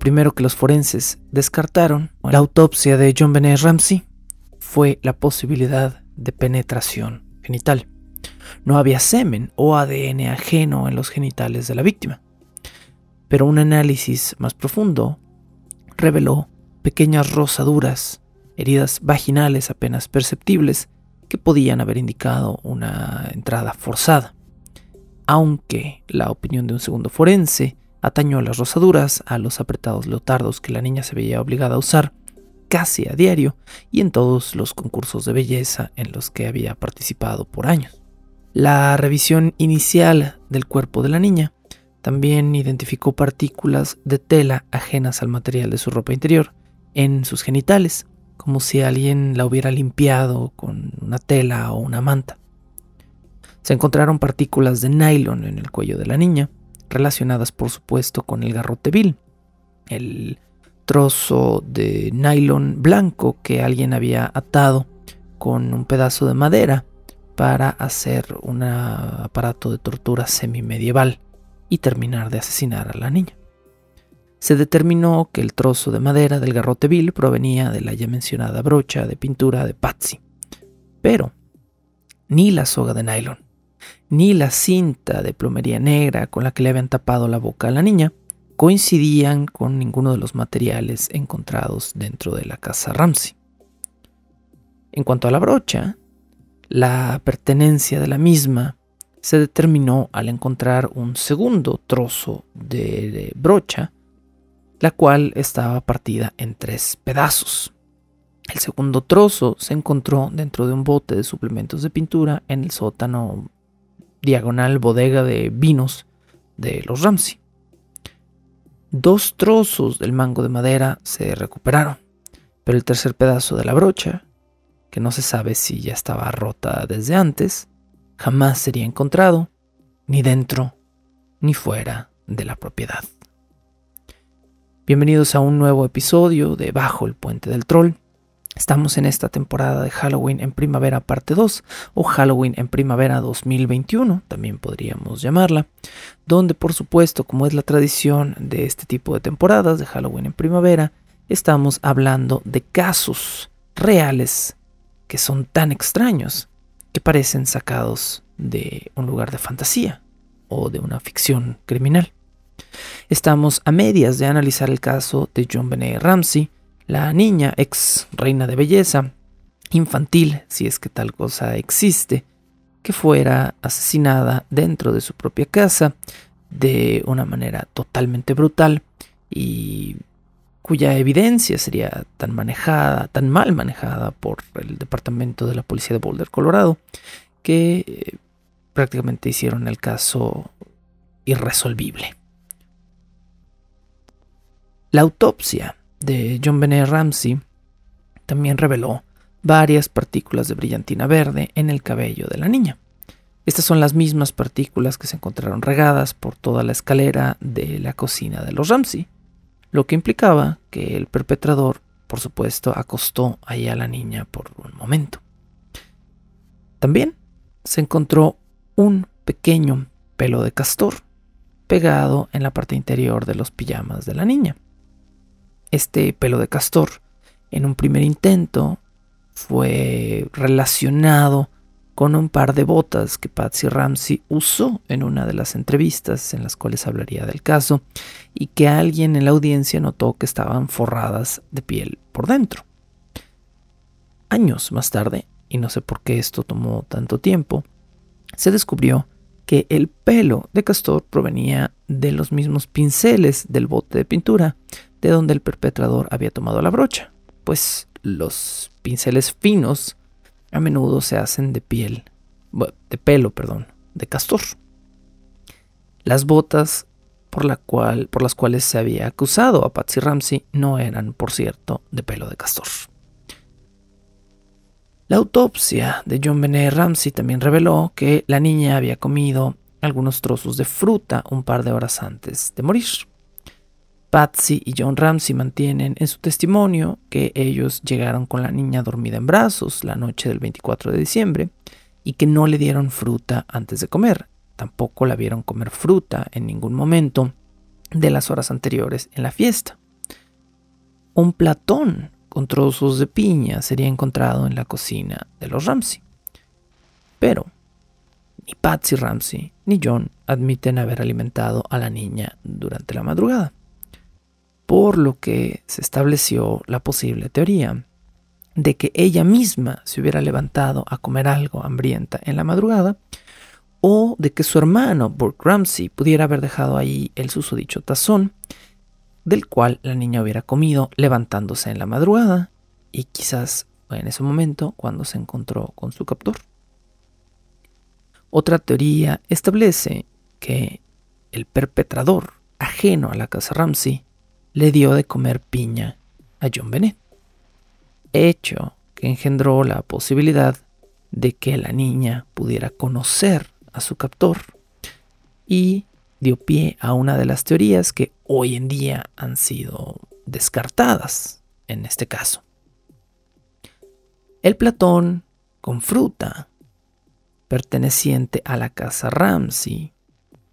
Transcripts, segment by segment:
primero que los forenses descartaron, la autopsia de John Benet Ramsey, fue la posibilidad de penetración genital. No había semen o ADN ajeno en los genitales de la víctima. Pero un análisis más profundo reveló pequeñas rosaduras, heridas vaginales apenas perceptibles, que podían haber indicado una entrada forzada. Aunque la opinión de un segundo forense atañó a las rosaduras, a los apretados leotardos que la niña se veía obligada a usar casi a diario y en todos los concursos de belleza en los que había participado por años. La revisión inicial del cuerpo de la niña también identificó partículas de tela ajenas al material de su ropa interior en sus genitales, como si alguien la hubiera limpiado con una tela o una manta. Se encontraron partículas de nylon en el cuello de la niña, relacionadas por supuesto con el garrote vil, el trozo de nylon blanco que alguien había atado con un pedazo de madera para hacer un aparato de tortura semi-medieval y terminar de asesinar a la niña. Se determinó que el trozo de madera del garrote vil provenía de la ya mencionada brocha de pintura de Patsy, pero ni la soga de nylon, ni la cinta de plomería negra con la que le habían tapado la boca a la niña coincidían con ninguno de los materiales encontrados dentro de la casa Ramsey. En cuanto a la brocha, la pertenencia de la misma se determinó al encontrar un segundo trozo de brocha, la cual estaba partida en tres pedazos. El segundo trozo se encontró dentro de un bote de suplementos de pintura en el sótano diagonal bodega de vinos de los Ramsey. Dos trozos del mango de madera se recuperaron, pero el tercer pedazo de la brocha, que no se sabe si ya estaba rota desde antes, jamás sería encontrado, ni dentro ni fuera de la propiedad. Bienvenidos a un nuevo episodio de Bajo el Puente del Troll. Estamos en esta temporada de Halloween en primavera parte 2 o Halloween en primavera 2021, también podríamos llamarla, donde por supuesto, como es la tradición de este tipo de temporadas de Halloween en primavera, estamos hablando de casos reales que son tan extraños que parecen sacados de un lugar de fantasía o de una ficción criminal. Estamos a medias de analizar el caso de John Benet Ramsey, la niña, ex reina de belleza, infantil, si es que tal cosa existe, que fuera asesinada dentro de su propia casa de una manera totalmente brutal y cuya evidencia sería tan manejada, tan mal manejada por el departamento de la policía de Boulder, Colorado, que eh, prácticamente hicieron el caso irresolvible. La autopsia de John Benet Ramsey también reveló varias partículas de brillantina verde en el cabello de la niña. Estas son las mismas partículas que se encontraron regadas por toda la escalera de la cocina de los Ramsey, lo que implicaba que el perpetrador, por supuesto, acostó ahí a la niña por un momento. También se encontró un pequeño pelo de castor pegado en la parte interior de los pijamas de la niña. Este pelo de castor, en un primer intento, fue relacionado con un par de botas que Patsy Ramsey usó en una de las entrevistas en las cuales hablaría del caso y que alguien en la audiencia notó que estaban forradas de piel por dentro. Años más tarde, y no sé por qué esto tomó tanto tiempo, se descubrió que el pelo de castor provenía de los mismos pinceles del bote de pintura de donde el perpetrador había tomado la brocha, pues los pinceles finos a menudo se hacen de piel de pelo, perdón, de castor. Las botas por, las cuales se había acusado a Patsy Ramsey no eran, por cierto, de pelo de castor. La autopsia de John Benet Ramsey también reveló que la niña había comido algunos trozos de fruta un par de horas antes de morir. Patsy y John Ramsey mantienen en su testimonio que ellos llegaron con la niña dormida en brazos la noche del 24 de diciembre y que no le dieron fruta antes de comer. Tampoco la vieron comer fruta en ningún momento de las horas anteriores en la fiesta. Un platón con trozos de piña sería encontrado en la cocina de los Ramsey. Pero ni Patsy Ramsey ni John admiten haber alimentado a la niña durante la madrugada por lo que se estableció la posible teoría de que ella misma se hubiera levantado a comer algo hambrienta en la madrugada, o de que su hermano Burke Ramsey pudiera haber dejado ahí el susodicho tazón, del cual la niña hubiera comido levantándose en la madrugada, y quizás en ese momento cuando se encontró con su captor. Otra teoría establece que el perpetrador ajeno a la casa Ramsey le dio de comer piña a John Bennett, hecho que engendró la posibilidad de que la niña pudiera conocer a su captor y dio pie a una de las teorías que hoy en día han sido descartadas en este caso. El platón con fruta perteneciente a la casa Ramsey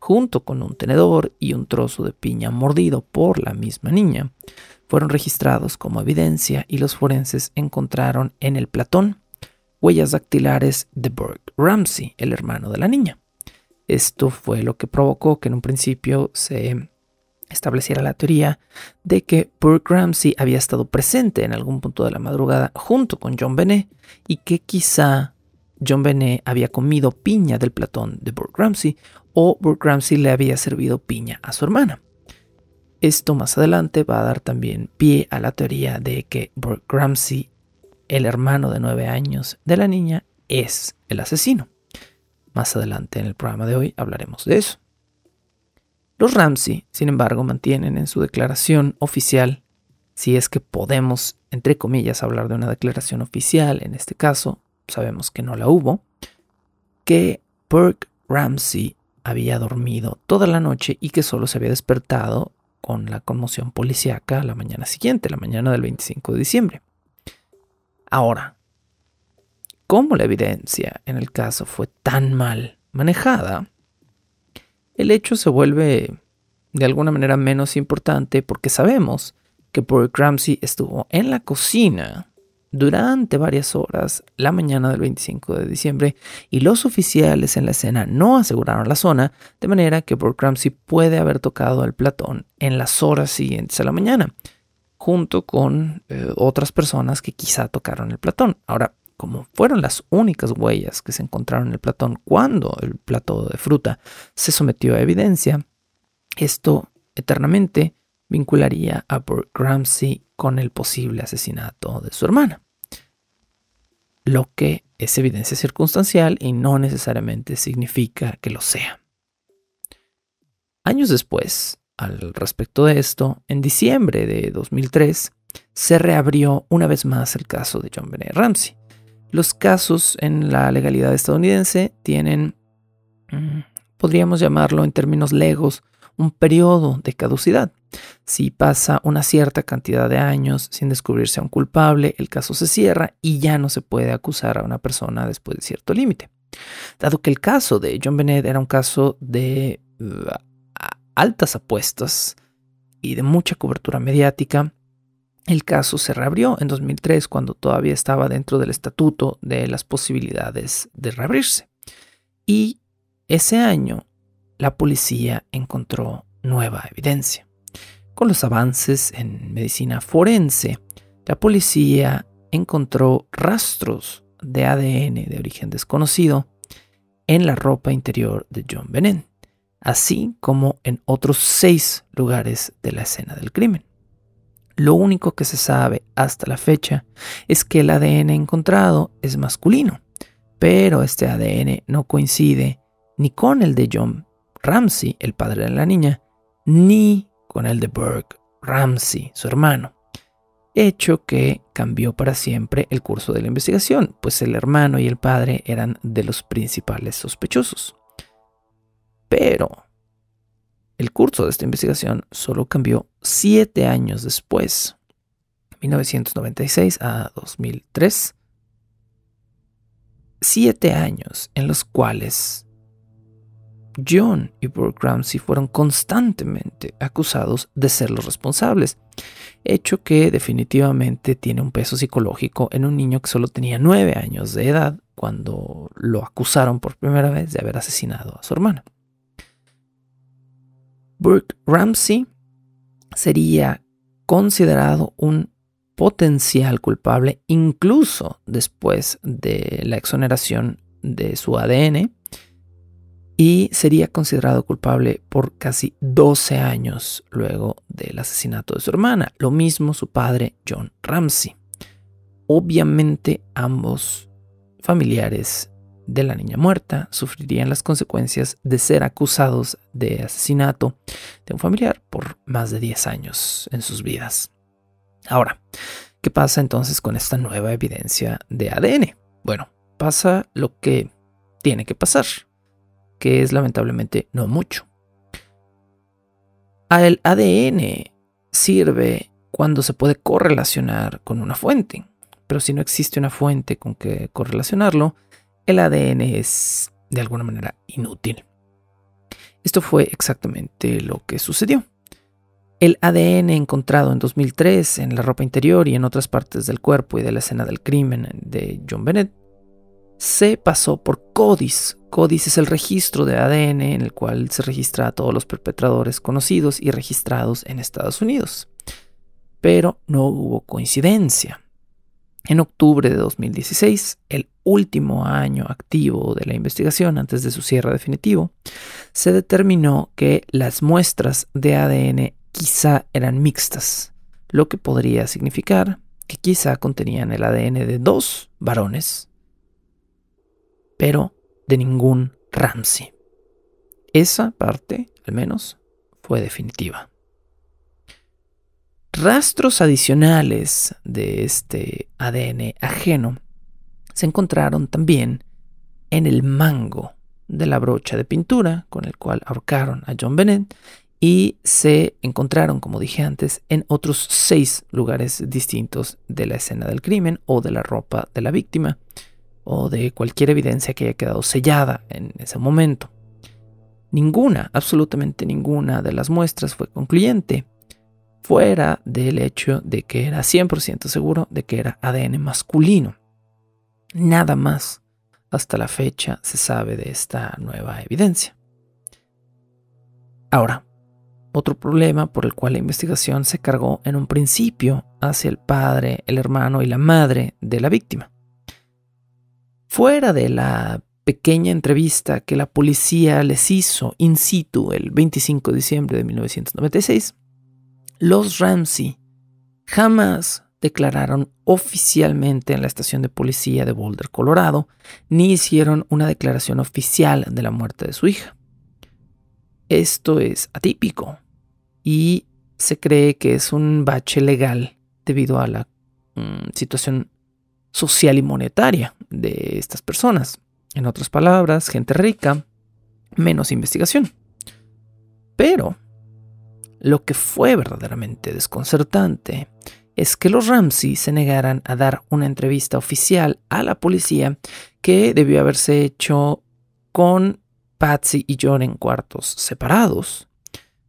junto con un tenedor y un trozo de piña mordido por la misma niña, fueron registrados como evidencia y los forenses encontraron en el platón huellas dactilares de Burke Ramsey, el hermano de la niña. Esto fue lo que provocó que en un principio se estableciera la teoría de que Burke Ramsey había estado presente en algún punto de la madrugada junto con John Benet y que quizá John Benet había comido piña del platón de Burke Ramsey o Burke Ramsey le había servido piña a su hermana. Esto más adelante va a dar también pie a la teoría de que Burke Ramsey, el hermano de nueve años de la niña, es el asesino. Más adelante en el programa de hoy hablaremos de eso. Los Ramsey, sin embargo, mantienen en su declaración oficial, si es que podemos, entre comillas, hablar de una declaración oficial en este caso, sabemos que no la hubo, que Burke Ramsey había dormido toda la noche y que solo se había despertado con la conmoción policíaca la mañana siguiente, la mañana del 25 de diciembre. Ahora, como la evidencia en el caso fue tan mal manejada, el hecho se vuelve de alguna manera menos importante porque sabemos que Burke Ramsey estuvo en la cocina durante varias horas la mañana del 25 de diciembre y los oficiales en la escena no aseguraron la zona, de manera que Burke Ramsey puede haber tocado el platón en las horas siguientes a la mañana, junto con eh, otras personas que quizá tocaron el platón. Ahora, como fueron las únicas huellas que se encontraron en el platón cuando el plato de fruta se sometió a evidencia, esto eternamente vincularía a Burke Ramsey con el posible asesinato de su hermana. Lo que es evidencia circunstancial y no necesariamente significa que lo sea. Años después, al respecto de esto, en diciembre de 2003, se reabrió una vez más el caso de John Benet Ramsey. Los casos en la legalidad estadounidense tienen, mm, podríamos llamarlo en términos legos, un periodo de caducidad. Si pasa una cierta cantidad de años sin descubrirse a un culpable, el caso se cierra y ya no se puede acusar a una persona después de cierto límite. Dado que el caso de John Bennett era un caso de uh, altas apuestas y de mucha cobertura mediática, el caso se reabrió en 2003 cuando todavía estaba dentro del estatuto de las posibilidades de reabrirse. Y ese año la policía encontró nueva evidencia. Con los avances en medicina forense, la policía encontró rastros de ADN de origen desconocido en la ropa interior de John Bennett, así como en otros seis lugares de la escena del crimen. Lo único que se sabe hasta la fecha es que el ADN encontrado es masculino, Pero este ADN no coincide ni con el de John Ramsey, el padre de la niña, ni con el de Burke Ramsey, su hermano. Hecho que cambió para siempre el curso de la investigación, pues el hermano y el padre eran de los principales sospechosos. Pero el curso de esta investigación solo cambió siete años después, 1996 a 2003. Siete años en los cuales John y Burke Ramsey fueron constantemente acusados de ser los responsables, hecho que definitivamente tiene un peso psicológico en un niño que solo tenía nueve años de edad cuando lo acusaron por primera vez de haber asesinado a su hermana. Burke Ramsey sería considerado un potencial culpable incluso después de la exoneración de su ADN y sería considerado culpable por casi 12 años luego del asesinato de su hermana. Lo mismo su padre John Ramsey. Obviamente ambos familiares de la niña muerta sufrirían las consecuencias de ser acusados de asesinato de un familiar por más de 10 años en sus vidas. Ahora, ¿qué pasa entonces con esta nueva evidencia de ADN? Bueno, pasa lo que tiene que pasar que es lamentablemente no mucho. El ADN sirve cuando se puede correlacionar con una fuente, pero si no existe una fuente con que correlacionarlo, el ADN es de alguna manera inútil. Esto fue exactamente lo que sucedió. El ADN encontrado en 2003 en la ropa interior y en otras partes del cuerpo y de la escena del crimen de John Bennett se pasó por CODIS. CODIS es el registro de ADN en el cual se registra a todos los perpetradores conocidos y registrados en Estados Unidos. Pero no hubo coincidencia. En octubre de 2016, el último año activo de la investigación antes de su cierre definitivo, se determinó que las muestras de ADN quizá eran mixtas, lo que podría significar que quizá contenían el ADN de dos varones pero de ningún Ramsey. Esa parte, al menos, fue definitiva. Rastros adicionales de este ADN ajeno se encontraron también en el mango de la brocha de pintura con el cual ahorcaron a John Bennett y se encontraron, como dije antes, en otros seis lugares distintos de la escena del crimen o de la ropa de la víctima, o de cualquier evidencia que haya quedado sellada en ese momento. Ninguna, absolutamente ninguna de las muestras fue concluyente, fuera del hecho de que era 100% seguro de que era ADN masculino. Nada más hasta la fecha se sabe de esta nueva evidencia. Ahora, otro problema por el cual la investigación se cargó en un principio hacia el padre, el hermano y la madre de la víctima. Fuera de la pequeña entrevista que la policía les hizo in situ el 25 de diciembre de 1996, los Ramsey jamás declararon oficialmente en la estación de policía de Boulder, Colorado, ni hicieron una declaración oficial de la muerte de su hija. Esto es atípico y se cree que es un bache legal debido a la mm, situación social y monetaria de estas personas. En otras palabras, gente rica, menos investigación. Pero lo que fue verdaderamente desconcertante es que los Ramsey se negaran a dar una entrevista oficial a la policía que debió haberse hecho con Patsy y John en cuartos separados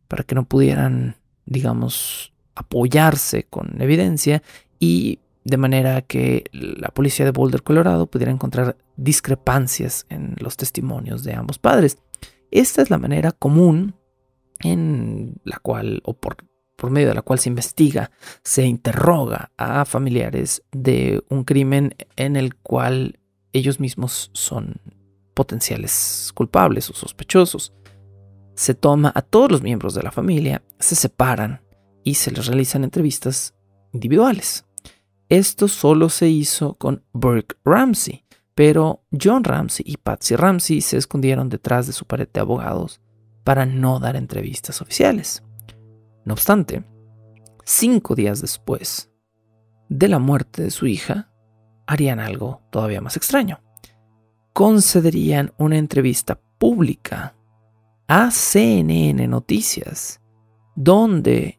para que no pudieran, digamos, apoyarse con evidencia y de manera que la policía de Boulder, Colorado, pudiera encontrar discrepancias en los testimonios de ambos padres. Esta es la manera común en la cual, o por, por medio de la cual se investiga, se interroga a familiares de un crimen en el cual ellos mismos son potenciales culpables o sospechosos. Se toma a todos los miembros de la familia, se separan y se les realizan entrevistas individuales. Esto solo se hizo con Burke Ramsey, pero John Ramsey y Patsy Ramsey se escondieron detrás de su pared de abogados para no dar entrevistas oficiales. No obstante, cinco días después de la muerte de su hija, harían algo todavía más extraño. Concederían una entrevista pública a CNN Noticias, donde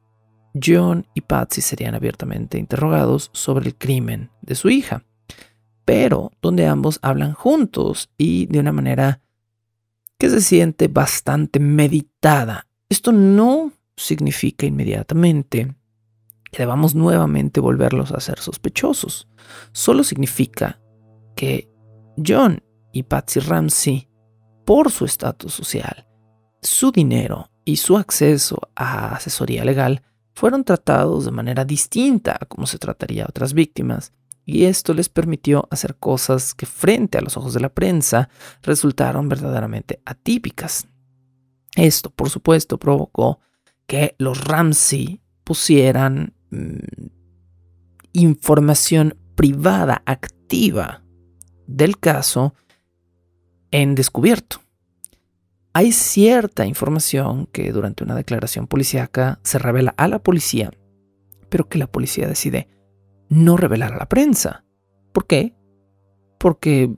John y Patsy serían abiertamente interrogados sobre el crimen de su hija, pero donde ambos hablan juntos y de una manera que se siente bastante meditada. Esto no significa inmediatamente que debamos nuevamente volverlos a ser sospechosos. Solo significa que John y Patsy Ramsey, por su estatus social, su dinero y su acceso a asesoría legal, fueron tratados de manera distinta a como se trataría a otras víctimas, y esto les permitió hacer cosas que frente a los ojos de la prensa resultaron verdaderamente atípicas. Esto, por supuesto, provocó que los Ramsey pusieran mm, información privada activa del caso en descubierto. Hay cierta información que durante una declaración policíaca se revela a la policía, pero que la policía decide no revelar a la prensa. ¿Por qué? Porque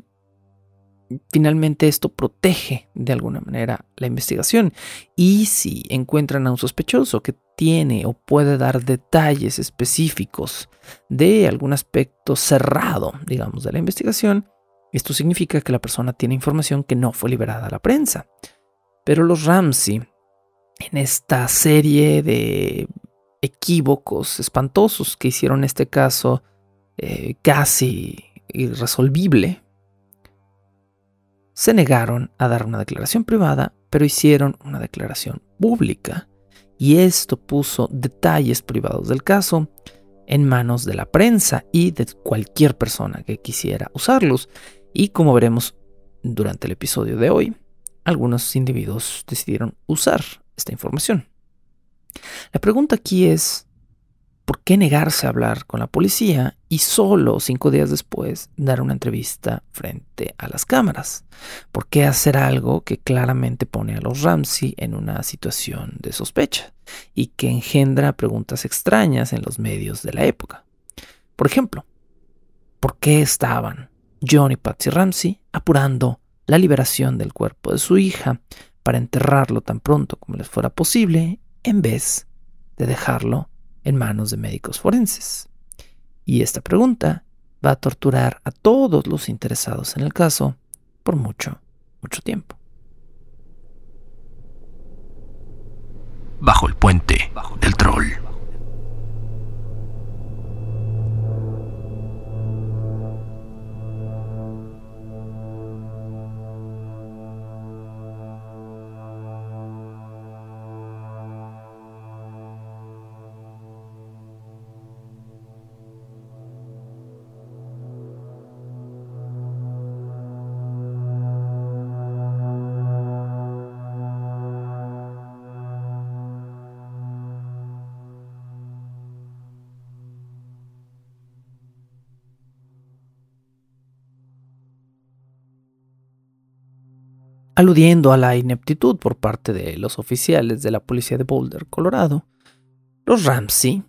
finalmente esto protege de alguna manera la investigación. Y si encuentran a un sospechoso que tiene o puede dar detalles específicos de algún aspecto cerrado, digamos, de la investigación, esto significa que la persona tiene información que no fue liberada a la prensa. Pero los Ramsey, en esta serie de equívocos espantosos que hicieron este caso eh, casi irresolvible, se negaron a dar una declaración privada, pero hicieron una declaración pública. Y esto puso detalles privados del caso en manos de la prensa y de cualquier persona que quisiera usarlos. Y como veremos durante el episodio de hoy, algunos individuos decidieron usar esta información. La pregunta aquí es, ¿por qué negarse a hablar con la policía y solo cinco días después dar una entrevista frente a las cámaras? ¿Por qué hacer algo que claramente pone a los Ramsey en una situación de sospecha y que engendra preguntas extrañas en los medios de la época? Por ejemplo, ¿por qué estaban John y Patsy Ramsey apurando la liberación del cuerpo de su hija para enterrarlo tan pronto como les fuera posible en vez de dejarlo en manos de médicos forenses. Y esta pregunta va a torturar a todos los interesados en el caso por mucho, mucho tiempo. Bajo el puente del troll. Aludiendo a la ineptitud por parte de los oficiales de la policía de Boulder, Colorado, los Ramsey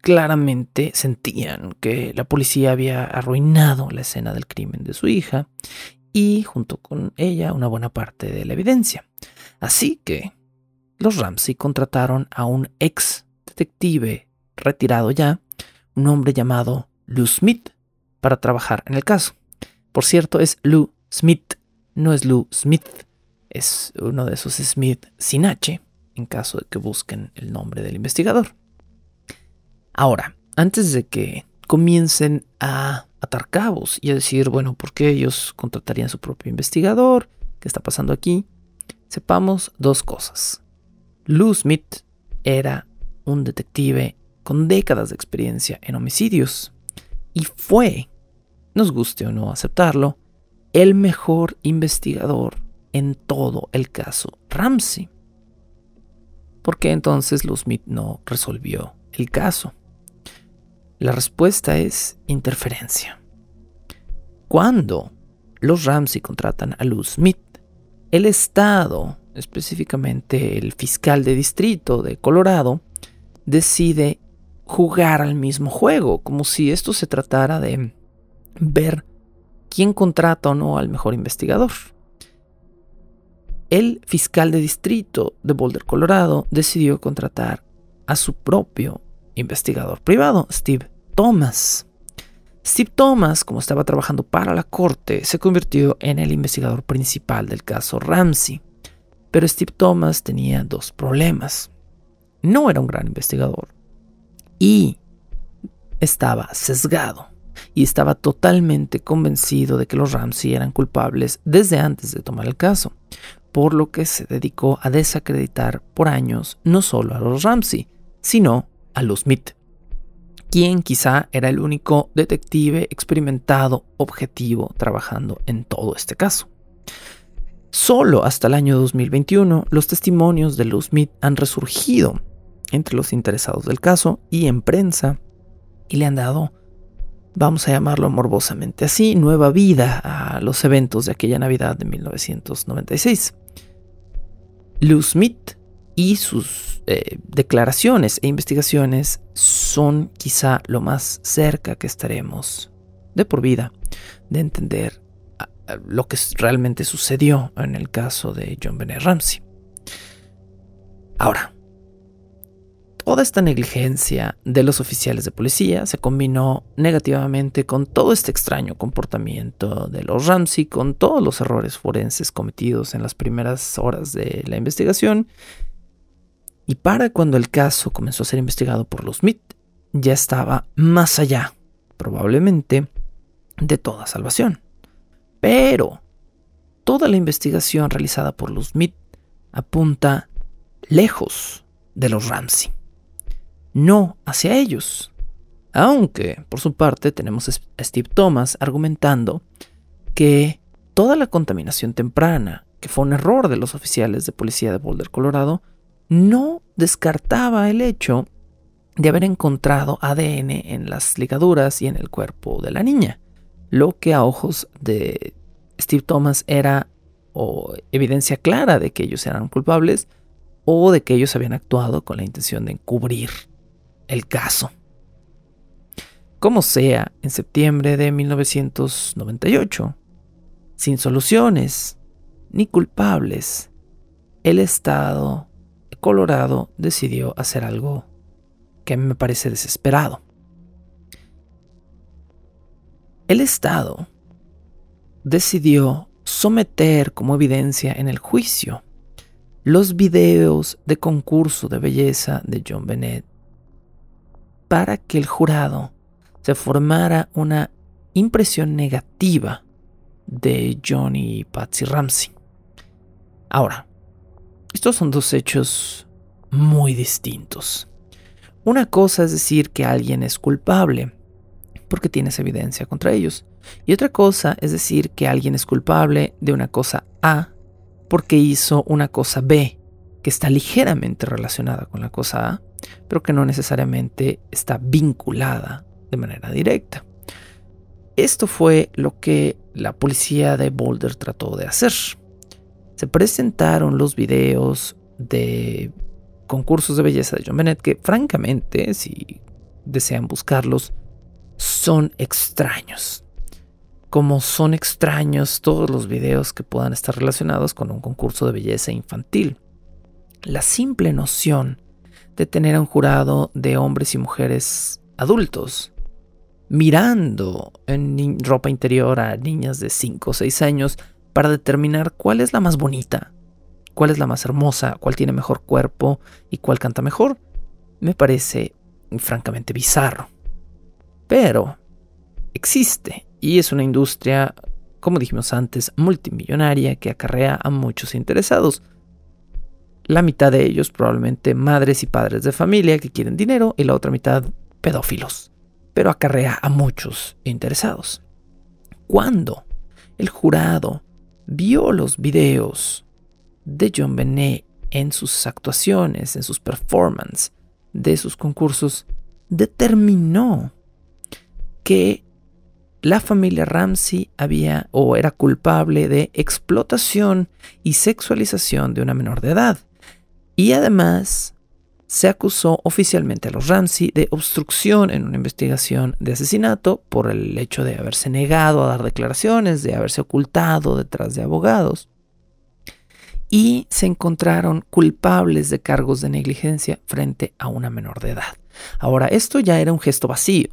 claramente sentían que la policía había arruinado la escena del crimen de su hija y junto con ella una buena parte de la evidencia. Así que los Ramsey contrataron a un ex detective retirado ya, un hombre llamado Lou Smith, para trabajar en el caso. Por cierto, es Lou Smith no es Lou Smith, es uno de esos Smith sin H, en caso de que busquen el nombre del investigador. Ahora, antes de que comiencen a atar cabos y a decir, bueno, ¿por qué ellos contratarían su propio investigador? ¿Qué está pasando aquí? Sepamos dos cosas. Lou Smith era un detective con décadas de experiencia en homicidios y fue, nos guste o no aceptarlo, el mejor investigador en todo el caso Ramsey. ¿Por qué entonces Lou Smith no resolvió el caso? La respuesta es interferencia. Cuando los Ramsey contratan a Lou Smith, el Estado, específicamente el fiscal de distrito de Colorado, decide jugar al mismo juego, como si esto se tratara de ver quién contrata o no al mejor investigador. El fiscal de distrito de Boulder, Colorado, decidió contratar a su propio investigador privado, Steve Thomas. Steve Thomas, como estaba trabajando para la corte, se convirtió en el investigador principal del caso Ramsey. Pero Steve Thomas tenía dos problemas. No era un gran investigador y estaba sesgado y estaba totalmente convencido de que los Ramsey eran culpables desde antes de tomar el caso, por lo que se dedicó a desacreditar por años no solo a los Ramsey, sino a los Smith, quien quizá era el único detective experimentado objetivo trabajando en todo este caso. Solo hasta el año 2021 los testimonios de Lou Smith han resurgido entre los interesados del caso y en prensa y le han dado vamos a llamarlo morbosamente así, nueva vida a los eventos de aquella Navidad de 1996. Lou Smith y sus eh, declaraciones e investigaciones son quizá lo más cerca que estaremos de por vida de entender lo que realmente sucedió en el caso de John Benet Ramsey. Ahora, Toda esta negligencia de los oficiales de policía se combinó negativamente con todo este extraño comportamiento de los Ramsey, con todos los errores forenses cometidos en las primeras horas de la investigación. Y para cuando el caso comenzó a ser investigado por los Smith, ya estaba más allá, probablemente, de toda salvación. Pero toda la investigación realizada por los Smith apunta lejos de los Ramsey no hacia ellos. Aunque, por su parte, tenemos a Steve Thomas argumentando que toda la contaminación temprana, que fue un error de los oficiales de policía de Boulder, Colorado, no descartaba el hecho de haber encontrado ADN en las ligaduras y en el cuerpo de la niña, lo que a ojos de Steve Thomas era evidencia clara de que ellos eran culpables o de que ellos habían actuado con la intención de encubrir el caso. Como sea, en septiembre de 1998, sin soluciones ni culpables, el Estado de Colorado decidió hacer algo que a mí me parece desesperado. El Estado decidió someter como evidencia en el juicio los videos de concurso de belleza de John Bennett para que el jurado se formara una impresión negativa de Johnny y Patsy Ramsey. Ahora, estos son dos hechos muy distintos. Una cosa es decir que alguien es culpable porque tienes evidencia contra ellos. Y otra cosa es decir que alguien es culpable de una cosa A porque hizo una cosa B que está ligeramente relacionada con la cosa A pero que no necesariamente está vinculada de manera directa. Esto fue lo que la policía de Boulder trató de hacer. Se presentaron los videos de concursos de belleza de John Bennett que francamente, si desean buscarlos, son extraños. Como son extraños todos los videos que puedan estar relacionados con un concurso de belleza infantil. La simple noción de tener a un jurado de hombres y mujeres adultos mirando en ropa interior a niñas de 5 o 6 años para determinar cuál es la más bonita, cuál es la más hermosa, cuál tiene mejor cuerpo y cuál canta mejor, me parece francamente bizarro. Pero existe y es una industria, como dijimos antes, multimillonaria que acarrea a muchos interesados la mitad de ellos probablemente madres y padres de familia que quieren dinero y la otra mitad pedófilos, pero acarrea a muchos interesados. Cuando el jurado vio los videos de John Benet en sus actuaciones, en sus performances de sus concursos, determinó que la familia Ramsey había o era culpable de explotación y sexualización de una menor de edad. Y además se acusó oficialmente a los Ramsey de obstrucción en una investigación de asesinato por el hecho de haberse negado a dar declaraciones, de haberse ocultado detrás de abogados. Y se encontraron culpables de cargos de negligencia frente a una menor de edad. Ahora, esto ya era un gesto vacío.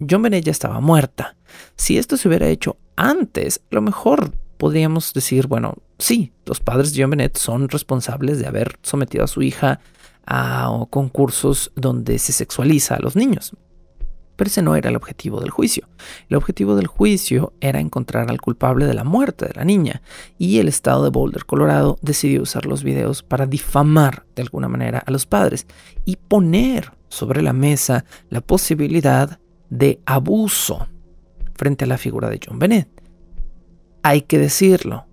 John Bennett ya estaba muerta. Si esto se hubiera hecho antes, a lo mejor podríamos decir, bueno, sí, los padres de John Bennett son responsables de haber sometido a su hija a concursos donde se sexualiza a los niños. Pero ese no era el objetivo del juicio. El objetivo del juicio era encontrar al culpable de la muerte de la niña, y el estado de Boulder, Colorado, decidió usar los videos para difamar de alguna manera a los padres y poner sobre la mesa la posibilidad de abuso frente a la figura de John Bennett. Hay que decirlo,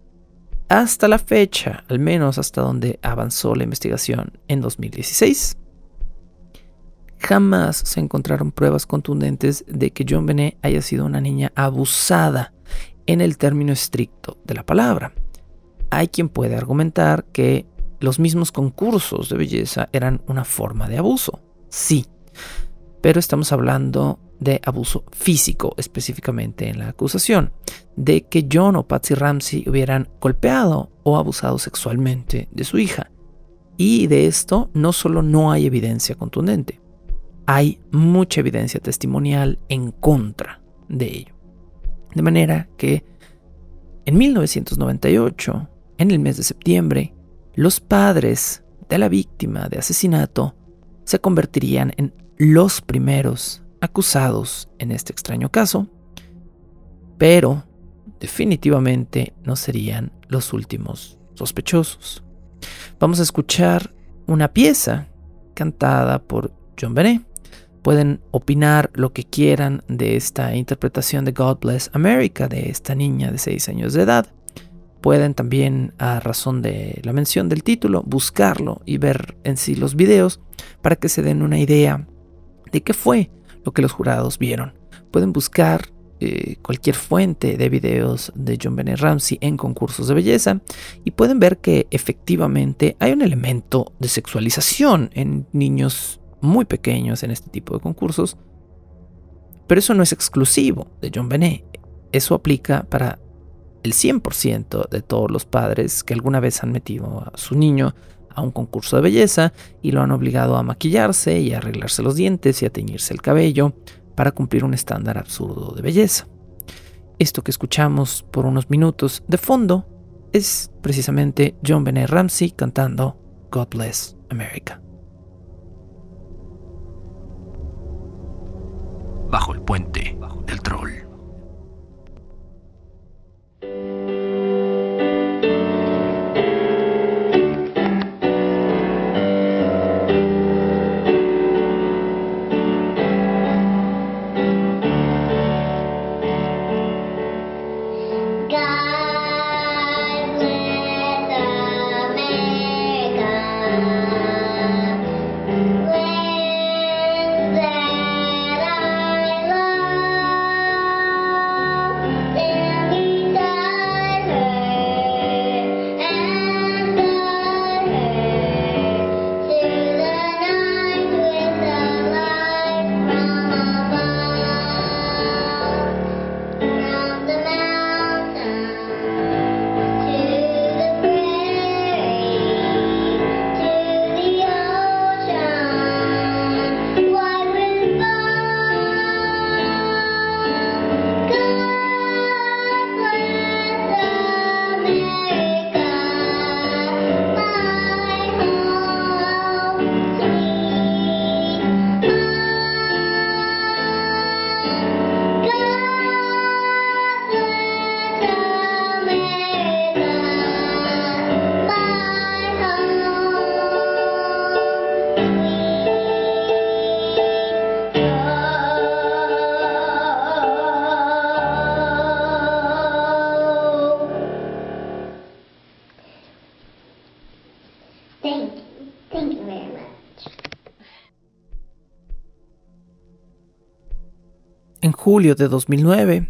hasta la fecha, al menos hasta donde avanzó la investigación en 2016, jamás se encontraron pruebas contundentes de que John Benet haya sido una niña abusada en el término estricto de la palabra. Hay quien puede argumentar que los mismos concursos de belleza eran una forma de abuso. Sí, pero estamos hablando de abuso físico específicamente en la acusación, de que John o Patsy Ramsey hubieran golpeado o abusado sexualmente de su hija. Y de esto no solo no hay evidencia contundente, hay mucha evidencia testimonial en contra de ello. De manera que en 1998, en el mes de septiembre, los padres de la víctima de asesinato se convertirían en los primeros acusados en este extraño caso, pero definitivamente no serían los últimos sospechosos. Vamos a escuchar una pieza cantada por John Benet. Pueden opinar lo que quieran de esta interpretación de God Bless America de esta niña de 6 años de edad. Pueden también, a razón de la mención del título, buscarlo y ver en sí los videos para que se den una idea de qué fue lo que los jurados vieron. Pueden buscar eh, cualquier fuente de videos de John Bennett Ramsey en concursos de belleza y pueden ver que efectivamente hay un elemento de sexualización en niños muy pequeños en este tipo de concursos. Pero eso no es exclusivo de John Benet. Eso aplica para el 100% de todos los padres que alguna vez han metido a su niño a un concurso de belleza y lo han obligado a maquillarse y a arreglarse los dientes y a teñirse el cabello para cumplir un estándar absurdo de belleza. Esto que escuchamos por unos minutos de fondo es precisamente John Benet Ramsey cantando God Bless America. Bajo el puente del troll. Julio de 2009,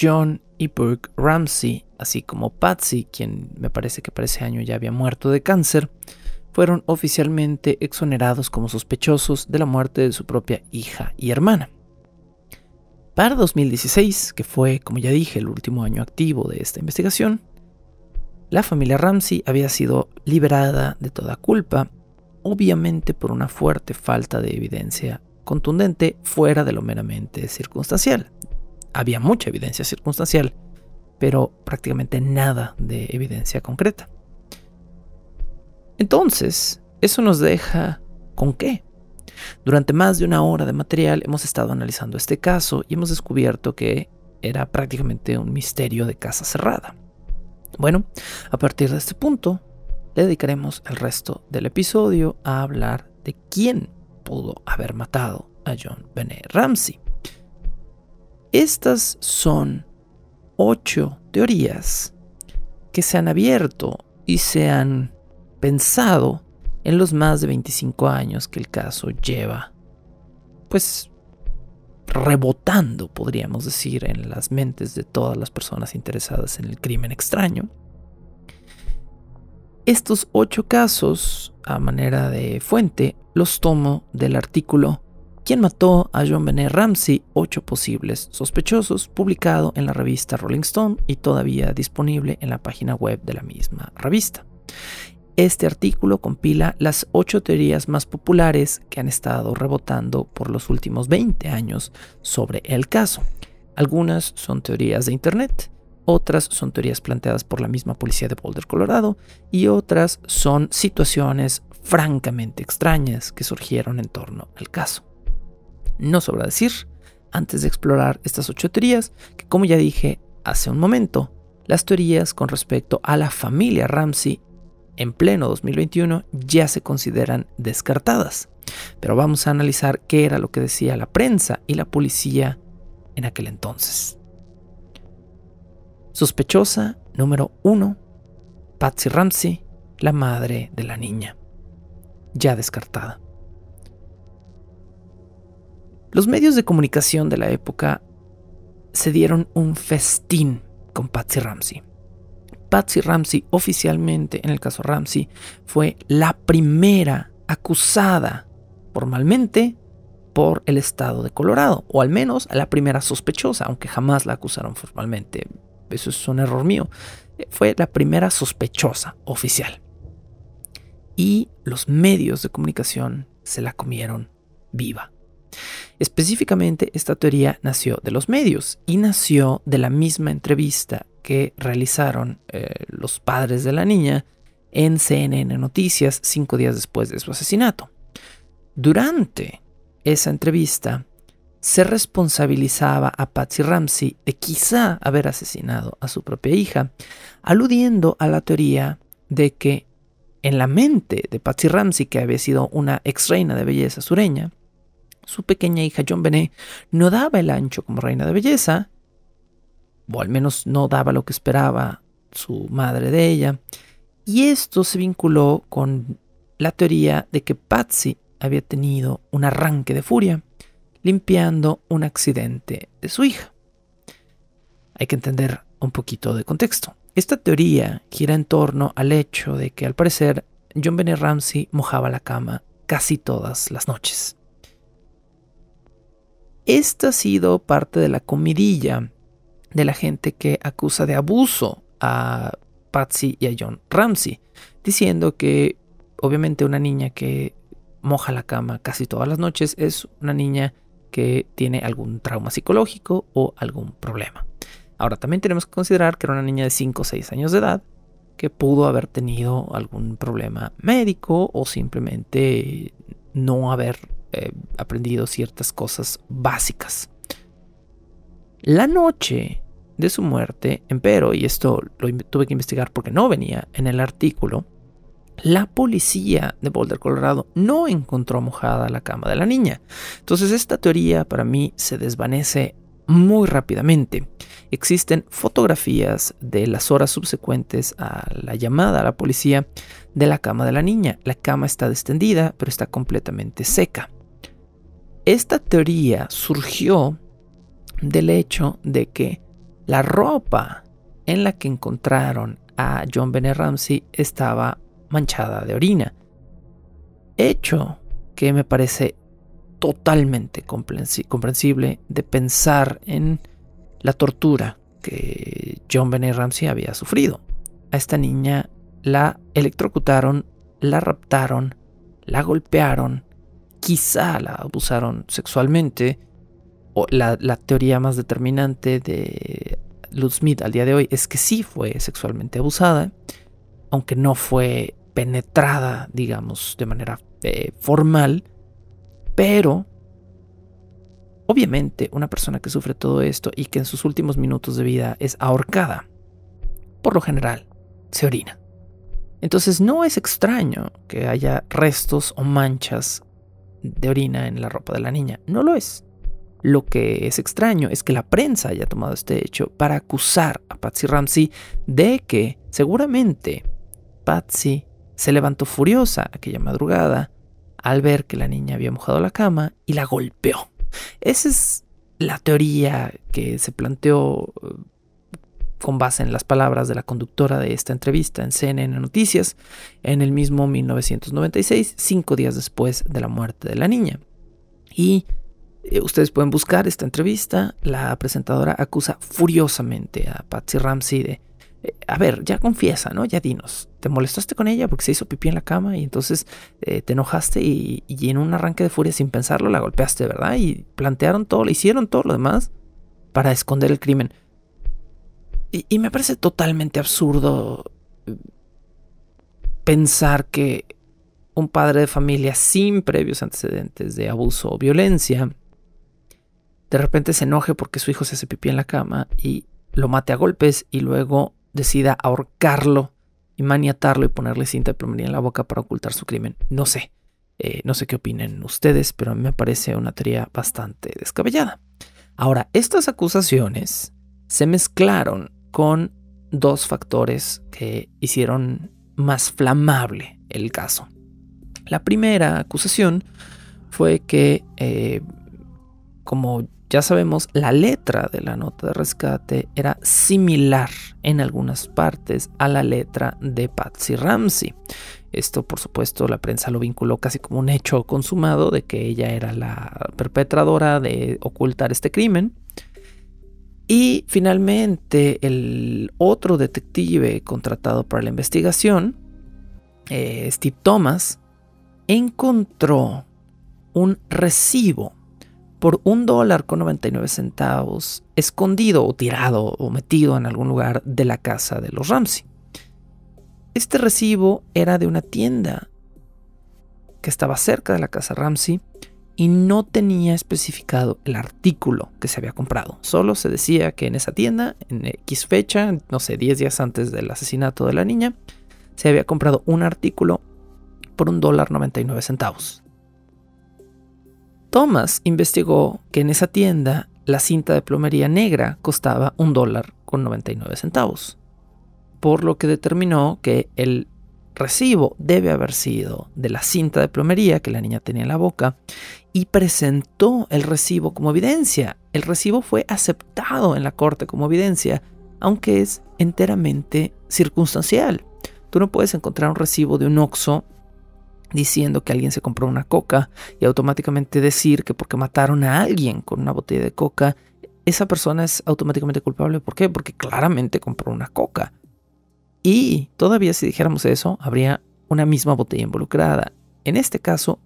John y Burke Ramsey, así como Patsy, quien me parece que para ese año ya había muerto de cáncer, fueron oficialmente exonerados como sospechosos de la muerte de su propia hija y hermana. Para 2016, que fue, como ya dije, el último año activo de esta investigación, la familia Ramsey había sido liberada de toda culpa, obviamente por una fuerte falta de evidencia contundente fuera de lo meramente circunstancial. Había mucha evidencia circunstancial, pero prácticamente nada de evidencia concreta. Entonces, eso nos deja con qué. Durante más de una hora de material hemos estado analizando este caso y hemos descubierto que era prácticamente un misterio de casa cerrada. Bueno, a partir de este punto, le dedicaremos el resto del episodio a hablar de quién pudo haber matado a John Benet Ramsey. Estas son ocho teorías que se han abierto y se han pensado en los más de 25 años que el caso lleva, pues rebotando, podríamos decir, en las mentes de todas las personas interesadas en el crimen extraño. Estos ocho casos, a manera de fuente, los tomo del artículo ¿Quién mató a John Benet Ramsey? Ocho posibles sospechosos, publicado en la revista Rolling Stone y todavía disponible en la página web de la misma revista. Este artículo compila las ocho teorías más populares que han estado rebotando por los últimos 20 años sobre el caso. Algunas son teorías de Internet, otras son teorías planteadas por la misma policía de Boulder, Colorado, y otras son situaciones francamente extrañas que surgieron en torno al caso. No sobra decir, antes de explorar estas ocho teorías, que como ya dije hace un momento, las teorías con respecto a la familia Ramsey en pleno 2021 ya se consideran descartadas. Pero vamos a analizar qué era lo que decía la prensa y la policía en aquel entonces. Sospechosa número 1, Patsy Ramsey, la madre de la niña, ya descartada. Los medios de comunicación de la época se dieron un festín con Patsy Ramsey. Patsy Ramsey oficialmente en el caso Ramsey fue la primera acusada formalmente por el estado de Colorado, o al menos la primera sospechosa, aunque jamás la acusaron formalmente. Eso es un error mío. Fue la primera sospechosa oficial. Y los medios de comunicación se la comieron viva. Específicamente, esta teoría nació de los medios y nació de la misma entrevista que realizaron eh, los padres de la niña en CNN Noticias cinco días después de su asesinato. Durante esa entrevista, se responsabilizaba a Patsy Ramsey de quizá haber asesinado a su propia hija, aludiendo a la teoría de que en la mente de Patsy Ramsey, que había sido una ex reina de belleza sureña, su pequeña hija John Benet no daba el ancho como reina de belleza o al menos no daba lo que esperaba su madre de ella, y esto se vinculó con la teoría de que Patsy había tenido un arranque de furia limpiando un accidente de su hija. Hay que entender un poquito de contexto. Esta teoría gira en torno al hecho de que al parecer John Benny Ramsey mojaba la cama casi todas las noches. Esta ha sido parte de la comidilla de la gente que acusa de abuso a Patsy y a John Ramsey, diciendo que obviamente una niña que moja la cama casi todas las noches es una niña que tiene algún trauma psicológico o algún problema. Ahora también tenemos que considerar que era una niña de 5 o 6 años de edad que pudo haber tenido algún problema médico o simplemente no haber eh, aprendido ciertas cosas básicas. La noche de su muerte, empero, y esto lo tuve que investigar porque no venía en el artículo, la policía de Boulder, Colorado, no encontró mojada la cama de la niña. Entonces esta teoría para mí se desvanece muy rápidamente. Existen fotografías de las horas subsecuentes a la llamada a la policía de la cama de la niña. La cama está destendida, pero está completamente seca. Esta teoría surgió del hecho de que La ropa en la que encontraron a John Bennett Ramsey estaba manchada de orina. Hecho que me parece totalmente comprensible de pensar en la tortura que John Bennett Ramsey había sufrido. A esta niña la electrocutaron, la raptaron, la golpearon, quizá la abusaron sexualmente. La teoría más determinante de Lutz Smith al día de hoy es que sí fue sexualmente abusada, aunque no fue penetrada, digamos, de manera eh, formal, pero obviamente una persona que sufre todo esto y que en sus últimos minutos de vida es ahorcada, por lo general, se orina. Entonces no es extraño que haya restos o manchas de orina en la ropa de la niña. No lo es. Lo que es extraño es que la prensa haya tomado este hecho para acusar a Patsy Ramsey de que seguramente Patsy se levantó furiosa aquella madrugada al ver que la niña había mojado la cama y la golpeó. Esa es la teoría que se planteó eh, con base en las palabras de la conductora de esta entrevista en CNN Noticias en el mismo 1996, cinco días después de la muerte de la niña. Y eh, ustedes pueden buscar esta entrevista. La presentadora acusa furiosamente a Patsy Ramsey de a ver, ya confiesa, ¿no? Ya dinos, te molestaste con ella porque se hizo pipí en la cama y entonces eh, te enojaste y, en un arranque de furia sin pensarlo la golpeaste, ¿verdad? Y plantearon todo, le hicieron todo lo demás para esconder el crimen. Y, y me parece totalmente absurdo eh, pensar que un padre de familia sin previos antecedentes de abuso o violencia de repente se enoje porque su hijo se hace pipí en la cama y lo mate a golpes y luego decida ahorcarlo y maniatarlo y ponerle cinta de plomería en la boca para ocultar su crimen. No sé, eh, no sé qué opinen ustedes, pero a mí me parece una teoría bastante descabellada. Ahora, estas acusaciones se mezclaron con dos factores que hicieron más flamable el caso. La primera acusación fue que, eh, como ya sabemos, la letra de la nota de rescate era similar en algunas partes a la letra de Patsy Ramsey. Esto, por supuesto, la prensa lo vinculó casi como un hecho consumado de que ella era la perpetradora de ocultar este crimen. Y finalmente, el otro detective contratado para la investigación, eh, Steve Thomas, encontró un recibo por un dólar con 99 centavos, escondido o tirado o metido en algún lugar de la casa de los Ramsey. Este recibo era de una tienda que estaba cerca de la casa Ramsey y no tenía especificado el artículo que se había comprado. Solo se decía que en esa tienda, en X fecha, no sé, 10 días antes del asesinato de la niña, se había comprado un artículo por un dólar 99 centavos. Thomas investigó que en esa tienda la cinta de plomería negra costaba un dólar con 99 centavos, por lo que determinó que el recibo debe haber sido de la cinta de plomería que la niña tenía en la boca y presentó el recibo como evidencia. El recibo fue aceptado en la corte como evidencia, aunque es enteramente circunstancial. Tú no puedes encontrar un recibo de un OXO diciendo que alguien se compró una coca y automáticamente decir que porque mataron a alguien con una botella de coca, esa persona es automáticamente culpable. ¿Por qué? Porque claramente compró una coca. Y todavía si dijéramos eso, habría una misma botella involucrada. En este caso,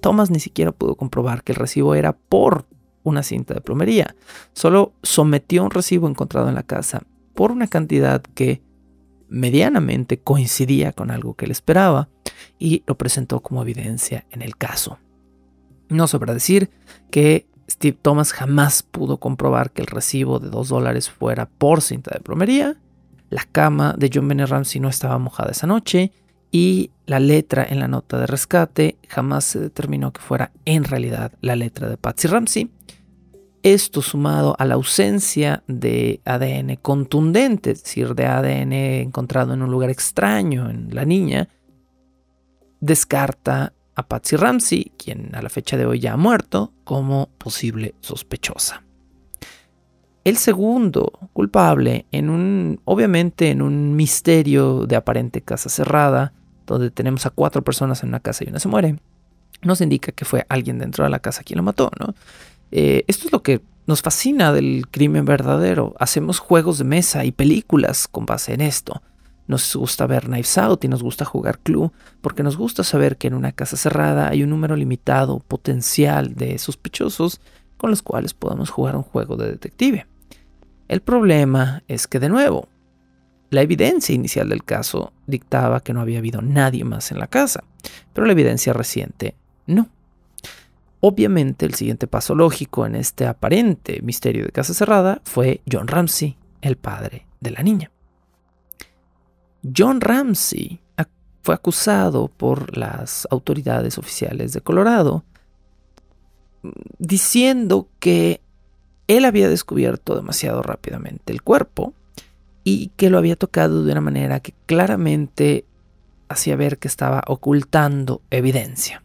Thomas ni siquiera pudo comprobar que el recibo era por una cinta de plomería. Solo sometió un recibo encontrado en la casa por una cantidad que medianamente coincidía con algo que él esperaba y lo presentó como evidencia en el caso. No sobra decir que Steve Thomas jamás pudo comprobar que el recibo de 2 dólares fuera por cinta de plomería, la cama de John Bennett Ramsey no estaba mojada esa noche y la letra en la nota de rescate jamás se determinó que fuera en realidad la letra de Patsy Ramsey esto sumado a la ausencia de ADN contundente, es decir, de ADN encontrado en un lugar extraño en la niña, descarta a Patsy Ramsey, quien a la fecha de hoy ya ha muerto, como posible sospechosa. El segundo culpable, en un, obviamente en un misterio de aparente casa cerrada, donde tenemos a cuatro personas en una casa y una se muere, nos indica que fue alguien dentro de la casa quien lo mató, ¿no? Eh, esto es lo que nos fascina del crimen verdadero. Hacemos juegos de mesa y películas con base en esto. Nos gusta ver Knives Out y nos gusta jugar Clue porque nos gusta saber que en una casa cerrada hay un número limitado potencial de sospechosos con los cuales podemos jugar un juego de detective. El problema es que de nuevo, la evidencia inicial del caso dictaba que no había habido nadie más en la casa, pero la evidencia reciente no. Obviamente el siguiente paso lógico en este aparente misterio de casa cerrada fue John Ramsey, el padre de la niña. John Ramsey fue acusado por las autoridades oficiales de Colorado diciendo que él había descubierto demasiado rápidamente el cuerpo y que lo había tocado de una manera que claramente hacía ver que estaba ocultando evidencia.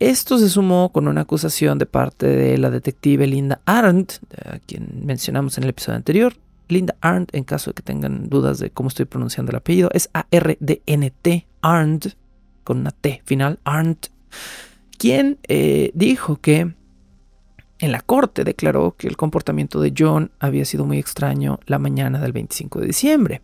Esto se sumó con una acusación de parte de la detective Linda Arndt, a quien mencionamos en el episodio anterior. Linda Arndt, en caso de que tengan dudas de cómo estoy pronunciando el apellido, es A-R-D-N-T, Arndt, con una T final, Arndt, quien eh, dijo que en la corte declaró que el comportamiento de John había sido muy extraño la mañana del 25 de diciembre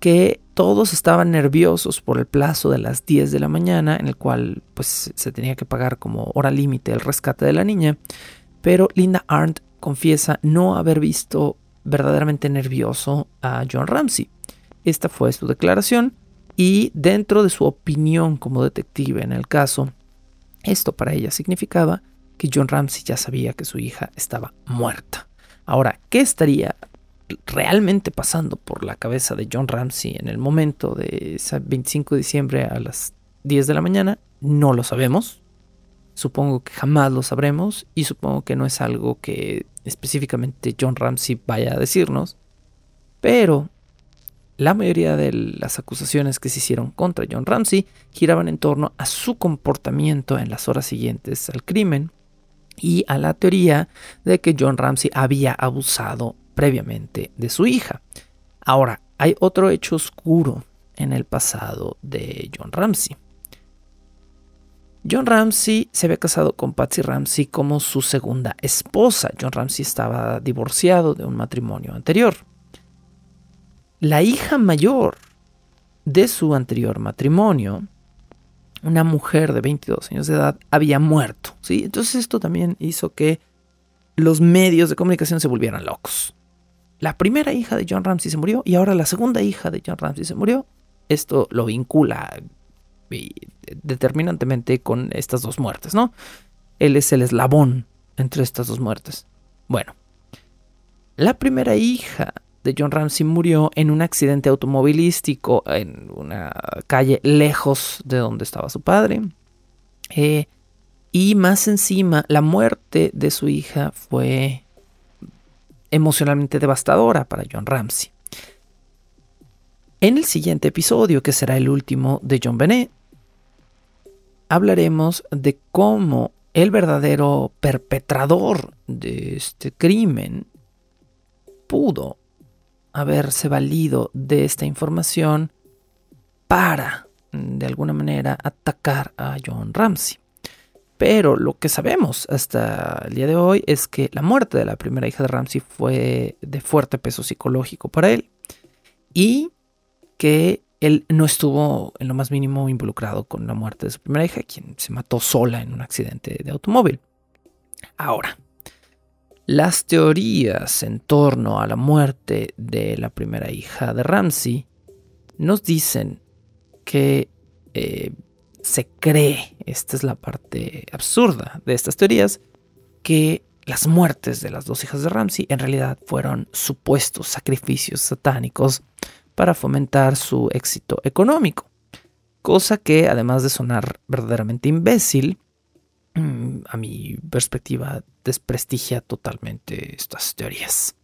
que todos estaban nerviosos por el plazo de las 10 de la mañana, en el cual pues se tenía que pagar como hora límite el rescate de la niña, pero Linda Arndt confiesa no haber visto verdaderamente nervioso a John Ramsey. Esta fue su declaración y dentro de su opinión como detective en el caso, esto para ella significaba que John Ramsey ya sabía que su hija estaba muerta. Ahora, ¿qué estaría realmente pasando por la cabeza de John Ramsey en el momento de ese 25 de diciembre a las 10 de la mañana, no lo sabemos. Supongo que jamás lo sabremos y supongo que no es algo que específicamente John Ramsey vaya a decirnos. Pero la mayoría de las acusaciones que se hicieron contra John Ramsey giraban en torno a su comportamiento en las horas siguientes al crimen y a la teoría de que John Ramsey había abusado previamente de su hija. Ahora, hay otro hecho oscuro en el pasado de John Ramsey. John Ramsey se había casado con Patsy Ramsey como su segunda esposa. John Ramsey estaba divorciado de un matrimonio anterior. La hija mayor de su anterior matrimonio, una mujer de 22 años de edad, había muerto. ¿sí? Entonces esto también hizo que los medios de comunicación se volvieran locos la primera hija de John Ramsey se murió y ahora la segunda hija de John Ramsey se murió. Esto lo vincula determinantemente con estas dos muertes, ¿no? Él es el eslabón entre estas dos muertes. Bueno, la primera hija de John Ramsey murió en un accidente automovilístico en una calle lejos de donde estaba su padre. Eh, y más encima, la muerte de su hija fue emocionalmente devastadora para John Ramsey. En el siguiente episodio, que será el último de John Benet, hablaremos de cómo el verdadero perpetrador de este crimen pudo haberse valido de esta información para, de alguna manera, atacar a John Ramsey. Pero lo que sabemos hasta el día de hoy es que la muerte de la primera hija de Ramsey fue de fuerte peso psicológico para él y que él no estuvo en lo más mínimo involucrado con la muerte de su primera hija, quien se mató sola en un accidente de automóvil. Ahora, las teorías en torno a la muerte de la primera hija de Ramsey nos dicen que eh, se cree, esta es la parte absurda de estas teorías, que las muertes de las dos hijas de Ramsey en realidad fueron supuestos sacrificios satánicos para fomentar su éxito económico. Cosa que, además de sonar verdaderamente imbécil, mm, a mi perspectiva desprestigia totalmente estas teorías.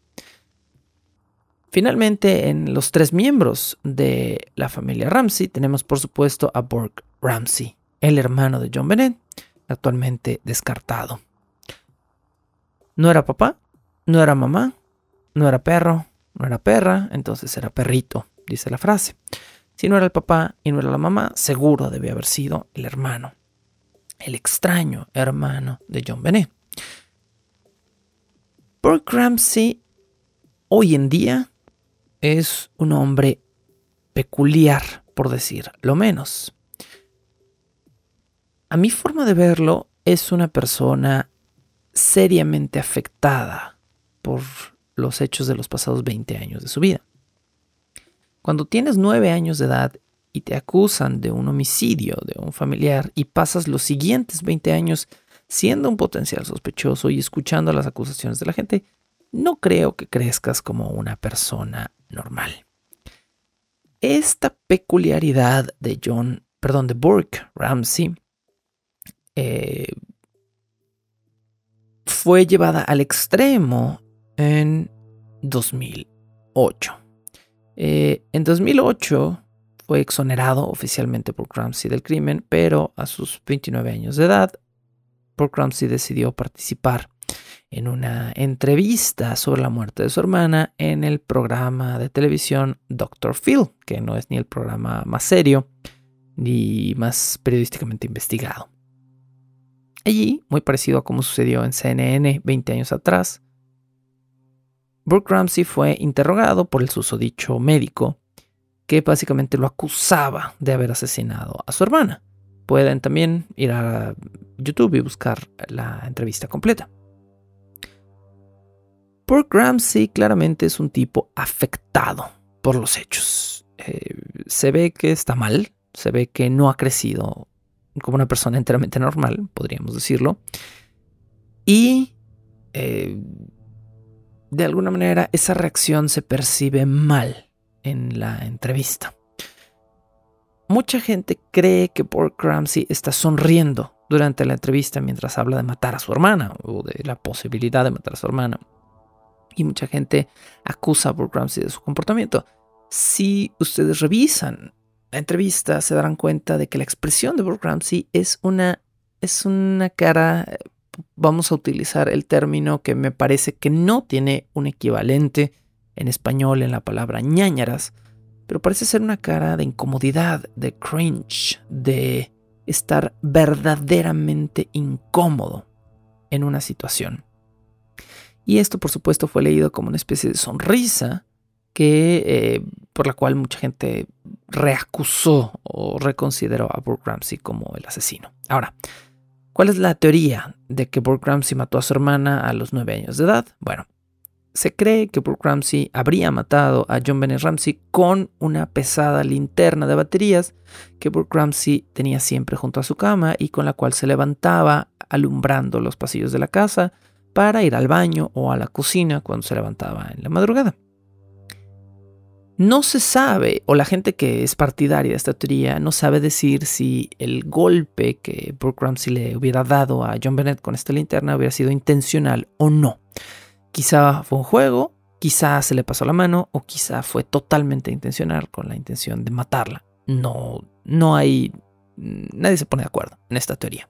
Finalmente, en los tres miembros de la familia Ramsey tenemos por supuesto a Burke Ramsey, el hermano de John Bennett, actualmente descartado. No era papá, no era mamá, no era perro, no era perra, entonces era perrito, dice la frase. Si no era el papá y no era la mamá, seguro debía haber sido el hermano, el extraño hermano de John Benet. Burke Ramsey hoy en día es un hombre peculiar, por decir lo menos. A mi forma de verlo, es una persona seriamente afectada por los hechos de los pasados 20 años de su vida. Cuando tienes 9 años de edad y te acusan de un homicidio de un familiar y pasas los siguientes 20 años siendo un potencial sospechoso y escuchando las acusaciones de la gente, no creo que crezcas como una persona normal. Esta peculiaridad de John, perdón, de Burke Ramsey eh, fue llevada al extremo en 2008. Eh, en 2008 fue exonerado oficialmente por Ramsey del crimen, pero a sus 29 años de edad, Paul Ramsey decidió participar en una entrevista sobre la muerte de su hermana en el programa de televisión Dr. Phil, que no es ni el programa más serio ni más periodísticamente investigado. Allí, muy parecido a como sucedió en CNN 20 años atrás, Brooke Ramsey fue interrogado por el susodicho médico que básicamente lo acusaba de haber asesinado a su hermana. Pueden también ir a YouTube y buscar la entrevista completa. Brooke Ramsey claramente es un tipo afectado por los hechos. Eh, se ve que está mal, se ve que no ha crecido como una persona enteramente normal, podríamos decirlo. Y eh, de alguna manera esa reacción se percibe mal en la entrevista. Mucha gente cree que Paul Ramsey está sonriendo durante la entrevista mientras habla de matar a su hermana o de la posibilidad de matar a su hermana. Y mucha gente acusa a Paul Ramsey de su comportamiento. Si ustedes revisan la entrevista se darán cuenta de que la expresión de Brooke Ramsey es una, es una cara, vamos a utilizar el término que me parece que no tiene un equivalente en español en la palabra ñañaras, pero parece ser una cara de incomodidad, de cringe, de estar verdaderamente incómodo en una situación. Y esto por supuesto fue leído como una especie de sonrisa que, eh, por la cual mucha gente reacusó o reconsideró a Burke Ramsey como el asesino. Ahora, ¿cuál es la teoría de que Burke Ramsey mató a su hermana a los nueve años de edad? Bueno, se cree que Burke Ramsey habría matado a John Bennett Ramsey con una pesada linterna de baterías que Burke Ramsey tenía siempre junto a su cama y con la cual se levantaba alumbrando los pasillos de la casa para ir al baño o a la cocina cuando se levantaba en la madrugada. No se sabe, o la gente que es partidaria de esta teoría, no sabe decir si el golpe que Brooke Ramsey le hubiera dado a John Bennett con esta linterna hubiera sido intencional o no. Quizá fue un juego, quizá se le pasó la mano, o quizá fue totalmente intencional con la intención de matarla. No, no hay. Nadie se pone de acuerdo en esta teoría.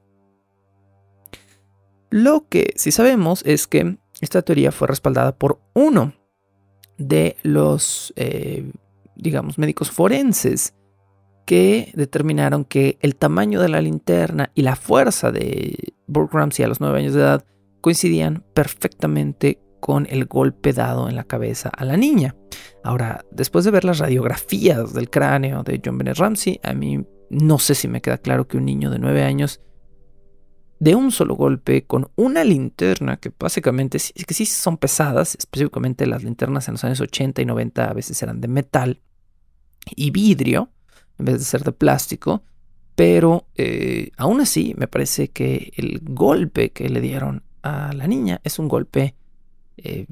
Lo que sí sabemos es que esta teoría fue respaldada por uno de los, eh, digamos, médicos forenses que determinaron que el tamaño de la linterna y la fuerza de Burke Ramsey a los 9 años de edad coincidían perfectamente con el golpe dado en la cabeza a la niña. Ahora, después de ver las radiografías del cráneo de John Bennett Ramsey, a mí no sé si me queda claro que un niño de 9 años de un solo golpe con una linterna que básicamente que sí son pesadas, específicamente las linternas en los años 80 y 90 a veces eran de metal y vidrio en vez de ser de plástico, pero eh, aún así me parece que el golpe que le dieron a la niña es un golpe eh,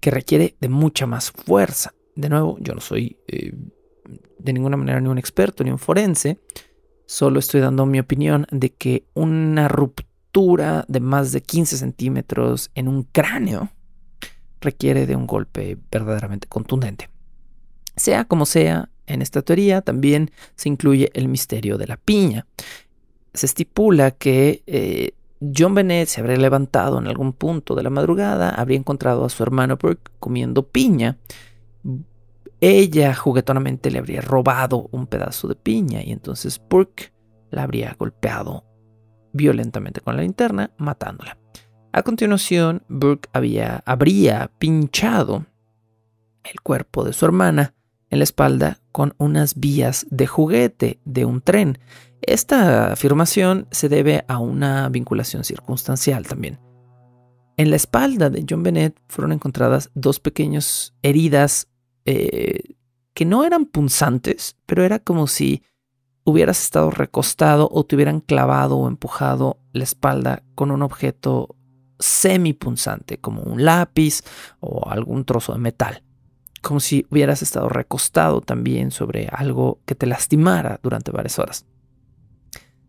que requiere de mucha más fuerza. De nuevo, yo no soy eh, de ninguna manera ni un experto ni un forense, Solo estoy dando mi opinión de que una ruptura de más de 15 centímetros en un cráneo requiere de un golpe verdaderamente contundente. Sea como sea, en esta teoría también se incluye el misterio de la piña. Se estipula que eh, John Bennett se habría levantado en algún punto de la madrugada, habría encontrado a su hermano Burke comiendo piña. Ella juguetonamente le habría robado un pedazo de piña y entonces Burke la habría golpeado violentamente con la linterna, matándola. A continuación, Burke había, habría pinchado el cuerpo de su hermana en la espalda con unas vías de juguete de un tren. Esta afirmación se debe a una vinculación circunstancial también. En la espalda de John Bennett fueron encontradas dos pequeñas heridas eh, que no eran punzantes, pero era como si hubieras estado recostado o te hubieran clavado o empujado la espalda con un objeto semipunzante, como un lápiz o algún trozo de metal como si hubieras estado recostado también sobre algo que te lastimara durante varias horas.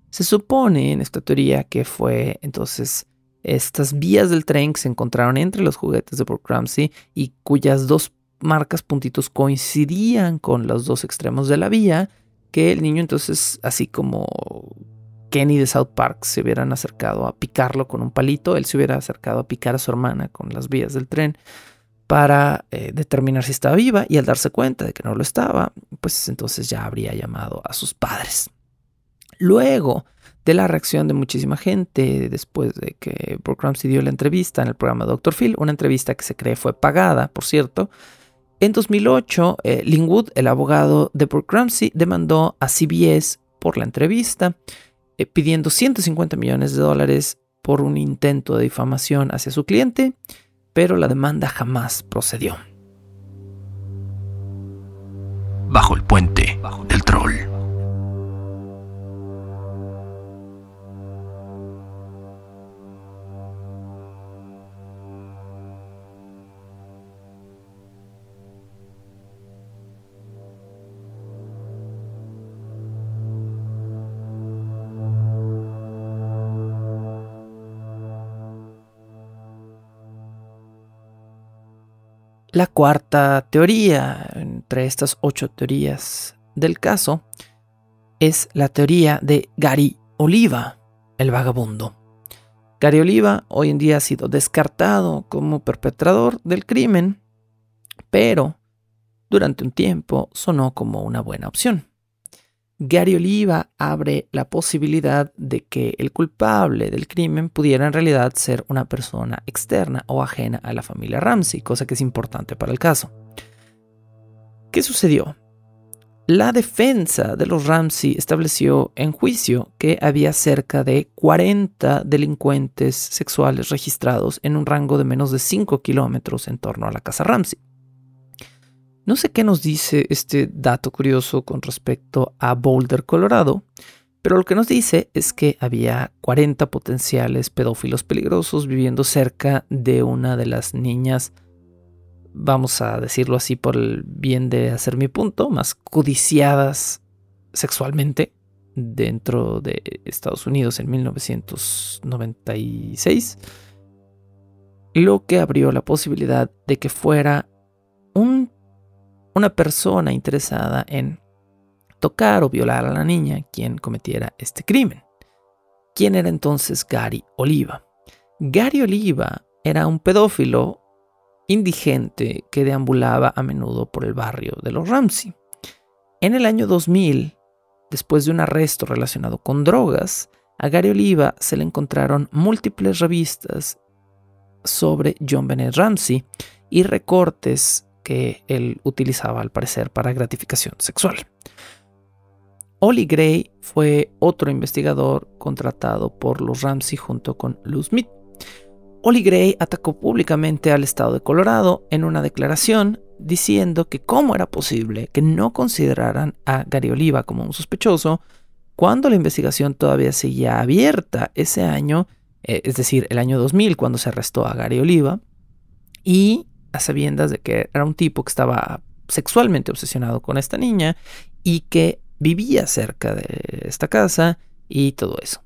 Se supone en esta teoría que fue entonces estas vías del tren que se encontraron entre los juguetes de Burke Ramsey y cuyas dos marcas puntitos coincidían con los dos extremos de la vía, que el niño entonces, así como Kenny de South Park se hubieran acercado a picarlo con un palito, él se hubiera acercado a picar a su hermana con las vías del tren para eh, determinar si estaba viva y al darse cuenta de que no lo estaba, pues entonces ya habría llamado a sus padres. Luego de la reacción de muchísima gente después de que Brooke Ramsey dio la entrevista en el programa Dr. Phil, una entrevista que se cree fue pagada, por cierto, en 2008 eh, Linwood, el abogado de Brooke Ramsey, demandó a CBS por la entrevista, eh, pidiendo 150 millones de dólares por un intento de difamación hacia su cliente pero la demanda jamás procedió. Bajo el puente del troll. La cuarta teoría entre estas ocho teorías del caso es la teoría de Gary Oliva, el vagabundo. Gary Oliva hoy en día ha sido descartado como perpetrador del crimen, pero durante un tiempo sonó como una buena opción. Gary Oliva abre la posibilidad de que el culpable del crimen pudiera en realidad ser una persona externa o ajena a la familia Ramsey, cosa que es importante para el caso. ¿Qué sucedió? La defensa de los Ramsey estableció en juicio que había cerca de 40 delincuentes sexuales registrados en un rango de menos de 5 kilómetros en torno a la casa Ramsey. No sé qué nos dice este dato curioso con respecto a Boulder, Colorado, pero lo que nos dice es que había 40 potenciales pedófilos peligrosos viviendo cerca de una de las niñas, vamos a decirlo así por el bien de hacer mi punto, más codiciadas sexualmente dentro de Estados Unidos en 1996, lo que abrió la posibilidad de que fuera un una persona interesada en tocar o violar a la niña quien cometiera este crimen. ¿Quién era entonces Gary Oliva? Gary Oliva era un pedófilo indigente que deambulaba a menudo por el barrio de los Ramsey. En el año 2000, después de un arresto relacionado con drogas, a Gary Oliva se le encontraron múltiples revistas sobre John Bennett Ramsey y recortes que él utilizaba al parecer para gratificación sexual. Ollie Gray fue otro investigador contratado por los Ramsey junto con Lou Smith. Ollie Gray atacó públicamente al estado de Colorado en una declaración diciendo que cómo era posible que no consideraran a Gary Oliva como un sospechoso cuando la investigación todavía seguía abierta ese año, eh, es decir, el año 2000 cuando se arrestó a Gary Oliva, y a sabiendas de que era un tipo que estaba sexualmente obsesionado con esta niña y que vivía cerca de esta casa y todo eso.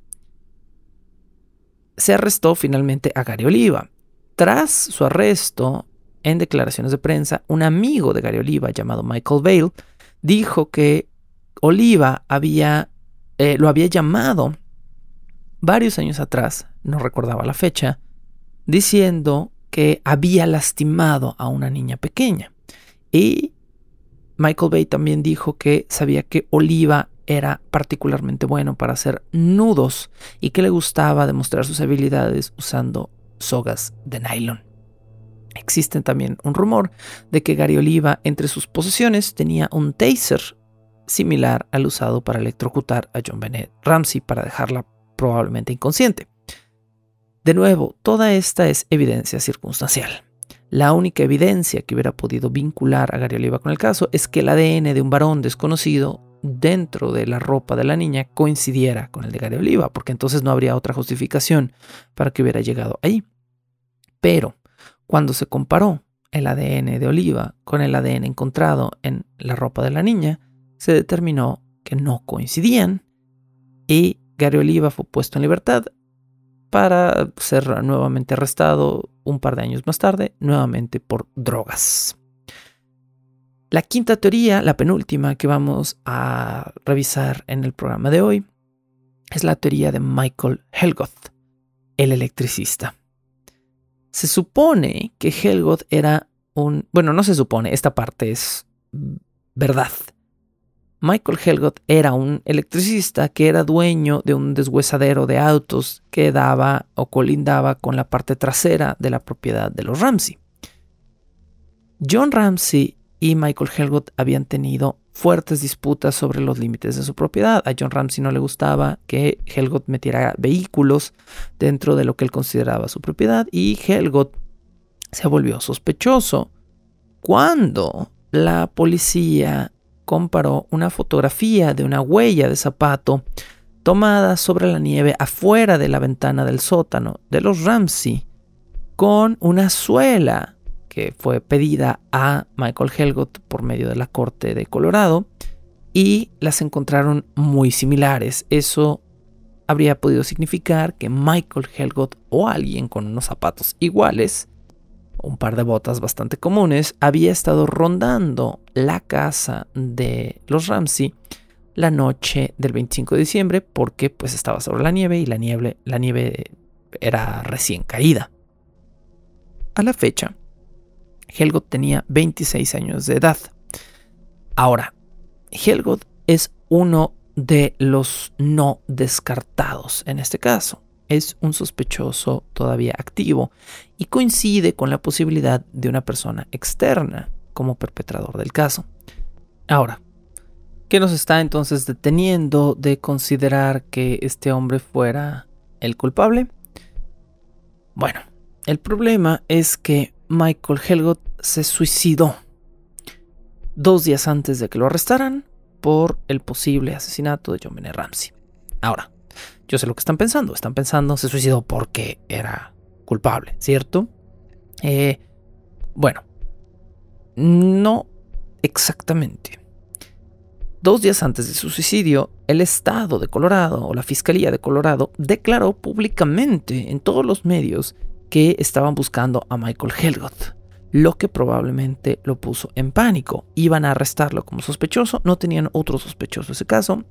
Se arrestó finalmente a Gary Oliva. Tras su arresto, en declaraciones de prensa, un amigo de Gary Oliva llamado Michael Vale dijo que Oliva había, eh, lo había llamado varios años atrás, no recordaba la fecha, diciendo que había lastimado a una niña pequeña. Y Michael Bay también dijo que sabía que Oliva era particularmente bueno para hacer nudos y que le gustaba demostrar sus habilidades usando sogas de nylon. Existe también un rumor de que Gary Oliva entre sus posesiones tenía un taser similar al usado para electrocutar a John Bennett Ramsey para dejarla probablemente inconsciente. De nuevo, toda esta es evidencia circunstancial. La única evidencia que hubiera podido vincular a Gary Oliva con el caso es que el ADN de un varón desconocido dentro de la ropa de la niña coincidiera con el de Gary Oliva, porque entonces no habría otra justificación para que hubiera llegado ahí. Pero cuando se comparó el ADN de Oliva con el ADN encontrado en la ropa de la niña, se determinó que no coincidían y Gary Oliva fue puesto en libertad para ser nuevamente arrestado un par de años más tarde, nuevamente por drogas. La quinta teoría, la penúltima que vamos a revisar en el programa de hoy, es la teoría de Michael Helgoth, el electricista. Se supone que Helgoth era un... Bueno, no se supone, esta parte es verdad. Michael Helgoth era un electricista que era dueño de un deshuesadero de autos que daba o colindaba con la parte trasera de la propiedad de los Ramsey. John Ramsey y Michael Helgoth habían tenido fuertes disputas sobre los límites de su propiedad. A John Ramsey no le gustaba que Helgoth metiera vehículos dentro de lo que él consideraba su propiedad y Helgoth se volvió sospechoso cuando la policía comparó una fotografía de una huella de zapato tomada sobre la nieve afuera de la ventana del sótano de los Ramsey con una suela que fue pedida a Michael Helgoth por medio de la Corte de Colorado y las encontraron muy similares. Eso habría podido significar que Michael Helgoth o alguien con unos zapatos iguales, un par de botas bastante comunes, había estado rondando la casa de los Ramsey la noche del 25 de diciembre porque pues estaba sobre la nieve y la nieve, la nieve era recién caída. A la fecha, Helgot tenía 26 años de edad. Ahora, Helgot es uno de los no descartados en este caso. Es un sospechoso todavía activo y coincide con la posibilidad de una persona externa como perpetrador del caso. Ahora, ¿qué nos está entonces deteniendo de considerar que este hombre fuera el culpable? Bueno, el problema es que Michael Helgot se suicidó dos días antes de que lo arrestaran por el posible asesinato de John Benet Ramsey. Ahora, yo sé lo que están pensando. Están pensando, se suicidó porque era culpable, ¿cierto? Eh, bueno, no exactamente. Dos días antes de su suicidio, el Estado de Colorado o la Fiscalía de Colorado declaró públicamente en todos los medios que estaban buscando a Michael Helgoth, lo que probablemente lo puso en pánico. Iban a arrestarlo como sospechoso, no tenían otro sospechoso ese caso,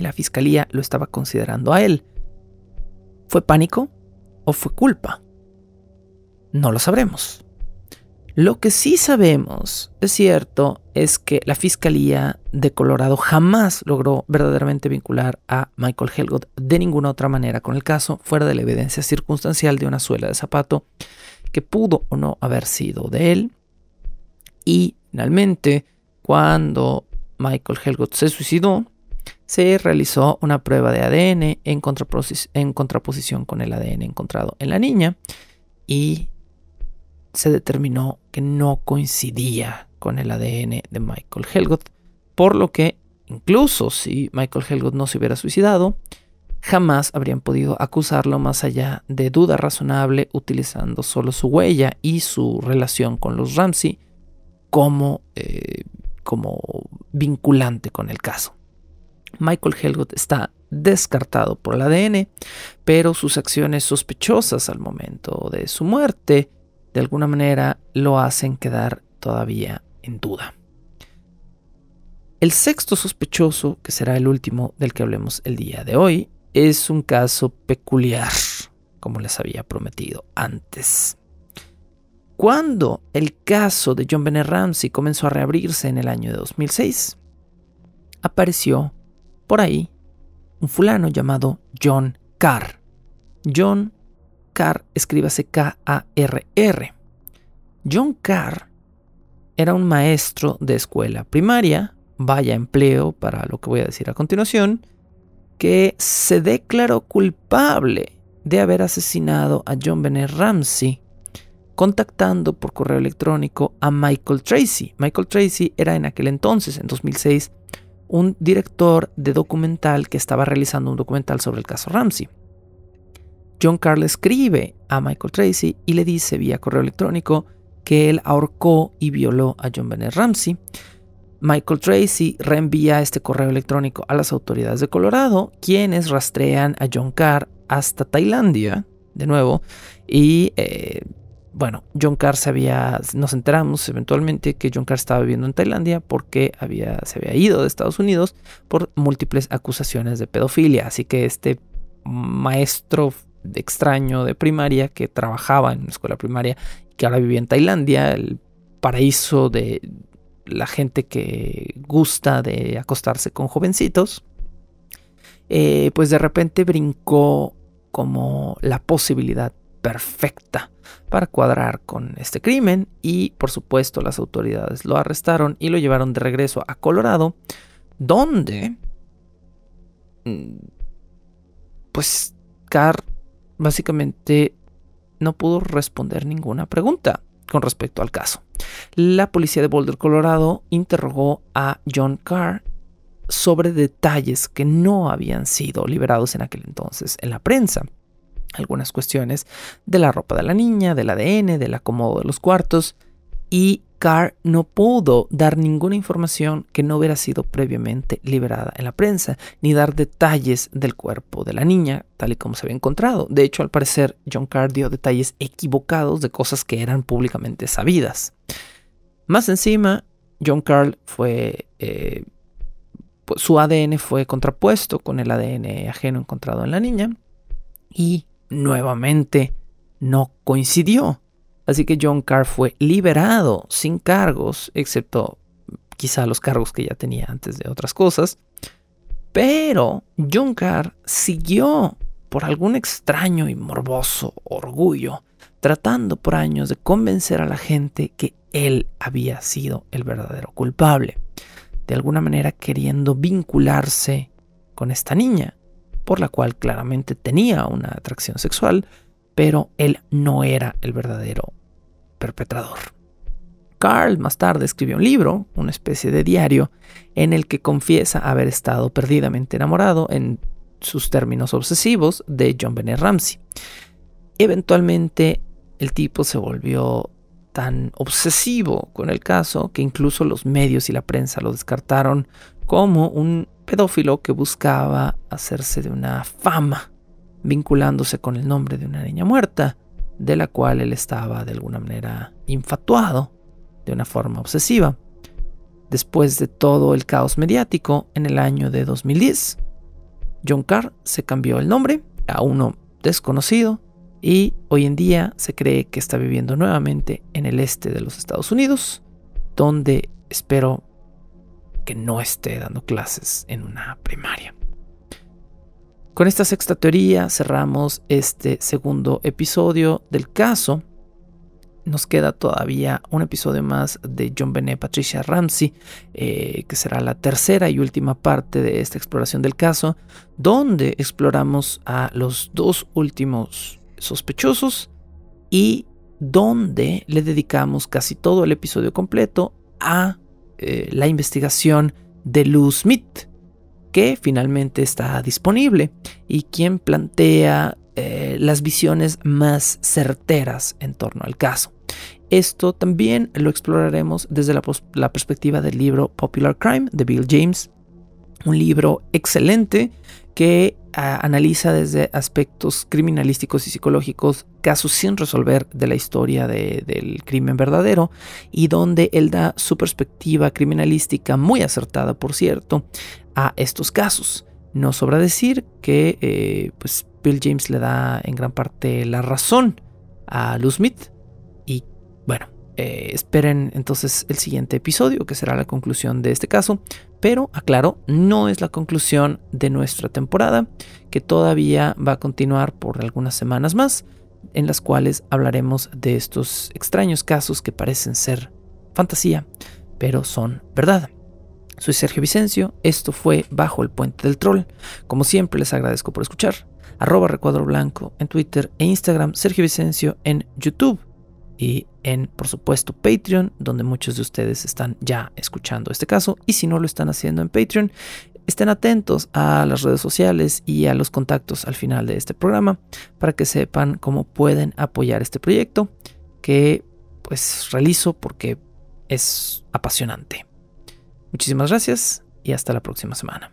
la fiscalía lo estaba considerando a él. ¿Fue pánico o fue culpa? No lo sabremos. Lo que sí sabemos, es cierto, es que la Fiscalía de Colorado jamás logró verdaderamente vincular a Michael Helgoth de ninguna otra manera con el caso, fuera de la evidencia circunstancial de una suela de zapato que pudo o no haber sido de él. Y finalmente, cuando Michael Helgoth se suicidó, se realizó una prueba de ADN en, contraposición con el ADN encontrado en la niña y se determinó que no coincidía con el ADN de Michael Helgoth, por lo que incluso si Michael Helgoth no se hubiera suicidado, jamás habrían podido acusarlo más allá de duda razonable utilizando solo su huella y su relación con los Ramsey como, eh, como vinculante con el caso. Michael Helgoth está descartado por el ADN, pero sus acciones sospechosas al momento de su muerte de alguna manera lo hacen quedar todavía en duda. El sexto sospechoso, que será el último del que hablemos el día de hoy, es un caso peculiar, como les había prometido antes. Cuando el caso de John Bennett Ramsey comenzó a reabrirse en el año de 2006, apareció por ahí un fulano llamado John Carr. John Carr, escríbase K-A-R-R. John Carr era un maestro de escuela primaria, vaya empleo para lo que voy a decir a continuación, que se declaró culpable de haber asesinado a John Bennett Ramsey contactando por correo electrónico a Michael Tracy. Michael Tracy era en aquel entonces, en 2006, un director de documental que estaba realizando un documental sobre el caso Ramsey. John Carl escribe a Michael Tracy y le dice vía correo electrónico que él ahorcó y violó a John Bennett Ramsey. Michael Tracy reenvía este correo electrónico a las autoridades de Colorado, quienes rastrean a John Carr hasta Tailandia, de nuevo, y eh, bueno, John Carr se había, nos enteramos eventualmente que John Carr estaba viviendo en Tailandia porque había, se había ido de Estados Unidos por múltiples acusaciones de pedofilia, así que este maestro extraño de primaria que trabajaba en una escuela primaria y que ahora vivía en Tailandia, el paraíso de la gente que gusta de acostarse con jovencitos, eh, pues de repente brincó como la posibilidad perfecta para cuadrar con este crimen y por supuesto las autoridades lo arrestaron y lo llevaron de regreso a Colorado, donde mm, pues Carr básicamente no pudo responder ninguna pregunta con respecto al caso. La policía de Boulder, Colorado, interrogó a John Carr sobre detalles que no habían sido liberados en aquel entonces en la prensa. Algunas cuestiones de la ropa de la niña, del ADN, del acomodo de los cuartos, y Carr no pudo dar ninguna información que no hubiera sido previamente liberada en la prensa, ni dar detalles del cuerpo de la niña, tal y como se había encontrado. De hecho, al parecer, John Carr dio detalles equivocados de cosas que eran públicamente sabidas. Más encima, John Carl fue... Eh, su ADN fue contrapuesto con el ADN ajeno encontrado en la niña y nuevamente no coincidió. Así que John Carr fue liberado sin cargos, excepto quizá los cargos que ya tenía antes de otras cosas. Pero John Carr siguió por algún extraño y morboso orgullo, tratando por años de convencer a la gente que él había sido el verdadero culpable. De alguna manera queriendo vincularse con esta niña, por la cual claramente tenía una atracción sexual, pero él no era el verdadero perpetrador. Carl más tarde escribió un libro, una especie de diario, en el que confiesa haber estado perdidamente enamorado en sus términos obsesivos de John Bennett Ramsey. Eventualmente el tipo se volvió tan obsesivo con el caso que incluso los medios y la prensa lo descartaron como un pedófilo que buscaba hacerse de una fama vinculándose con el nombre de una niña muerta de la cual él estaba de alguna manera infatuado de una forma obsesiva. Después de todo el caos mediático en el año de 2010, John Carr se cambió el nombre a uno desconocido y hoy en día se cree que está viviendo nuevamente en el este de los Estados Unidos, donde espero que no esté dando clases en una primaria. Con esta sexta teoría cerramos este segundo episodio del caso. Nos queda todavía un episodio más de John Benet Patricia Ramsey, eh, que será la tercera y última parte de esta exploración del caso, donde exploramos a los dos últimos sospechosos y donde le dedicamos casi todo el episodio completo a eh, la investigación de Lou Smith, que finalmente está disponible y quien plantea eh, las visiones más certeras en torno al caso. Esto también lo exploraremos desde la, la perspectiva del libro Popular Crime de Bill James, un libro excelente que analiza desde aspectos criminalísticos y psicológicos casos sin resolver de la historia del crimen verdadero y donde él da su perspectiva criminalística muy acertada, por cierto, a estos casos. No sobra decir que eh, pues Bill James le da en gran parte la razón a Lou Smith. Eh, esperen entonces el siguiente episodio, que será la conclusión de este caso. Pero aclaro, no es la conclusión de nuestra temporada, que todavía va a continuar por algunas semanas más, en las cuales hablaremos de estos extraños casos que parecen ser fantasía, pero son verdad. Soy Sergio Vicencio, esto fue Bajo el Puente del Troll. Como siempre les agradezco por escuchar. Arroba Recuadro Blanco en Twitter e Instagram, Sergio Vicencio en YouTube y en, por supuesto, Patreon, donde muchos de ustedes están ya escuchando este caso. Y si no lo están haciendo en Patreon, estén atentos a las redes sociales y a los contactos al final de este programa para que sepan cómo pueden apoyar este proyecto que pues realizo porque es apasionante. Muchísimas gracias y hasta la próxima semana.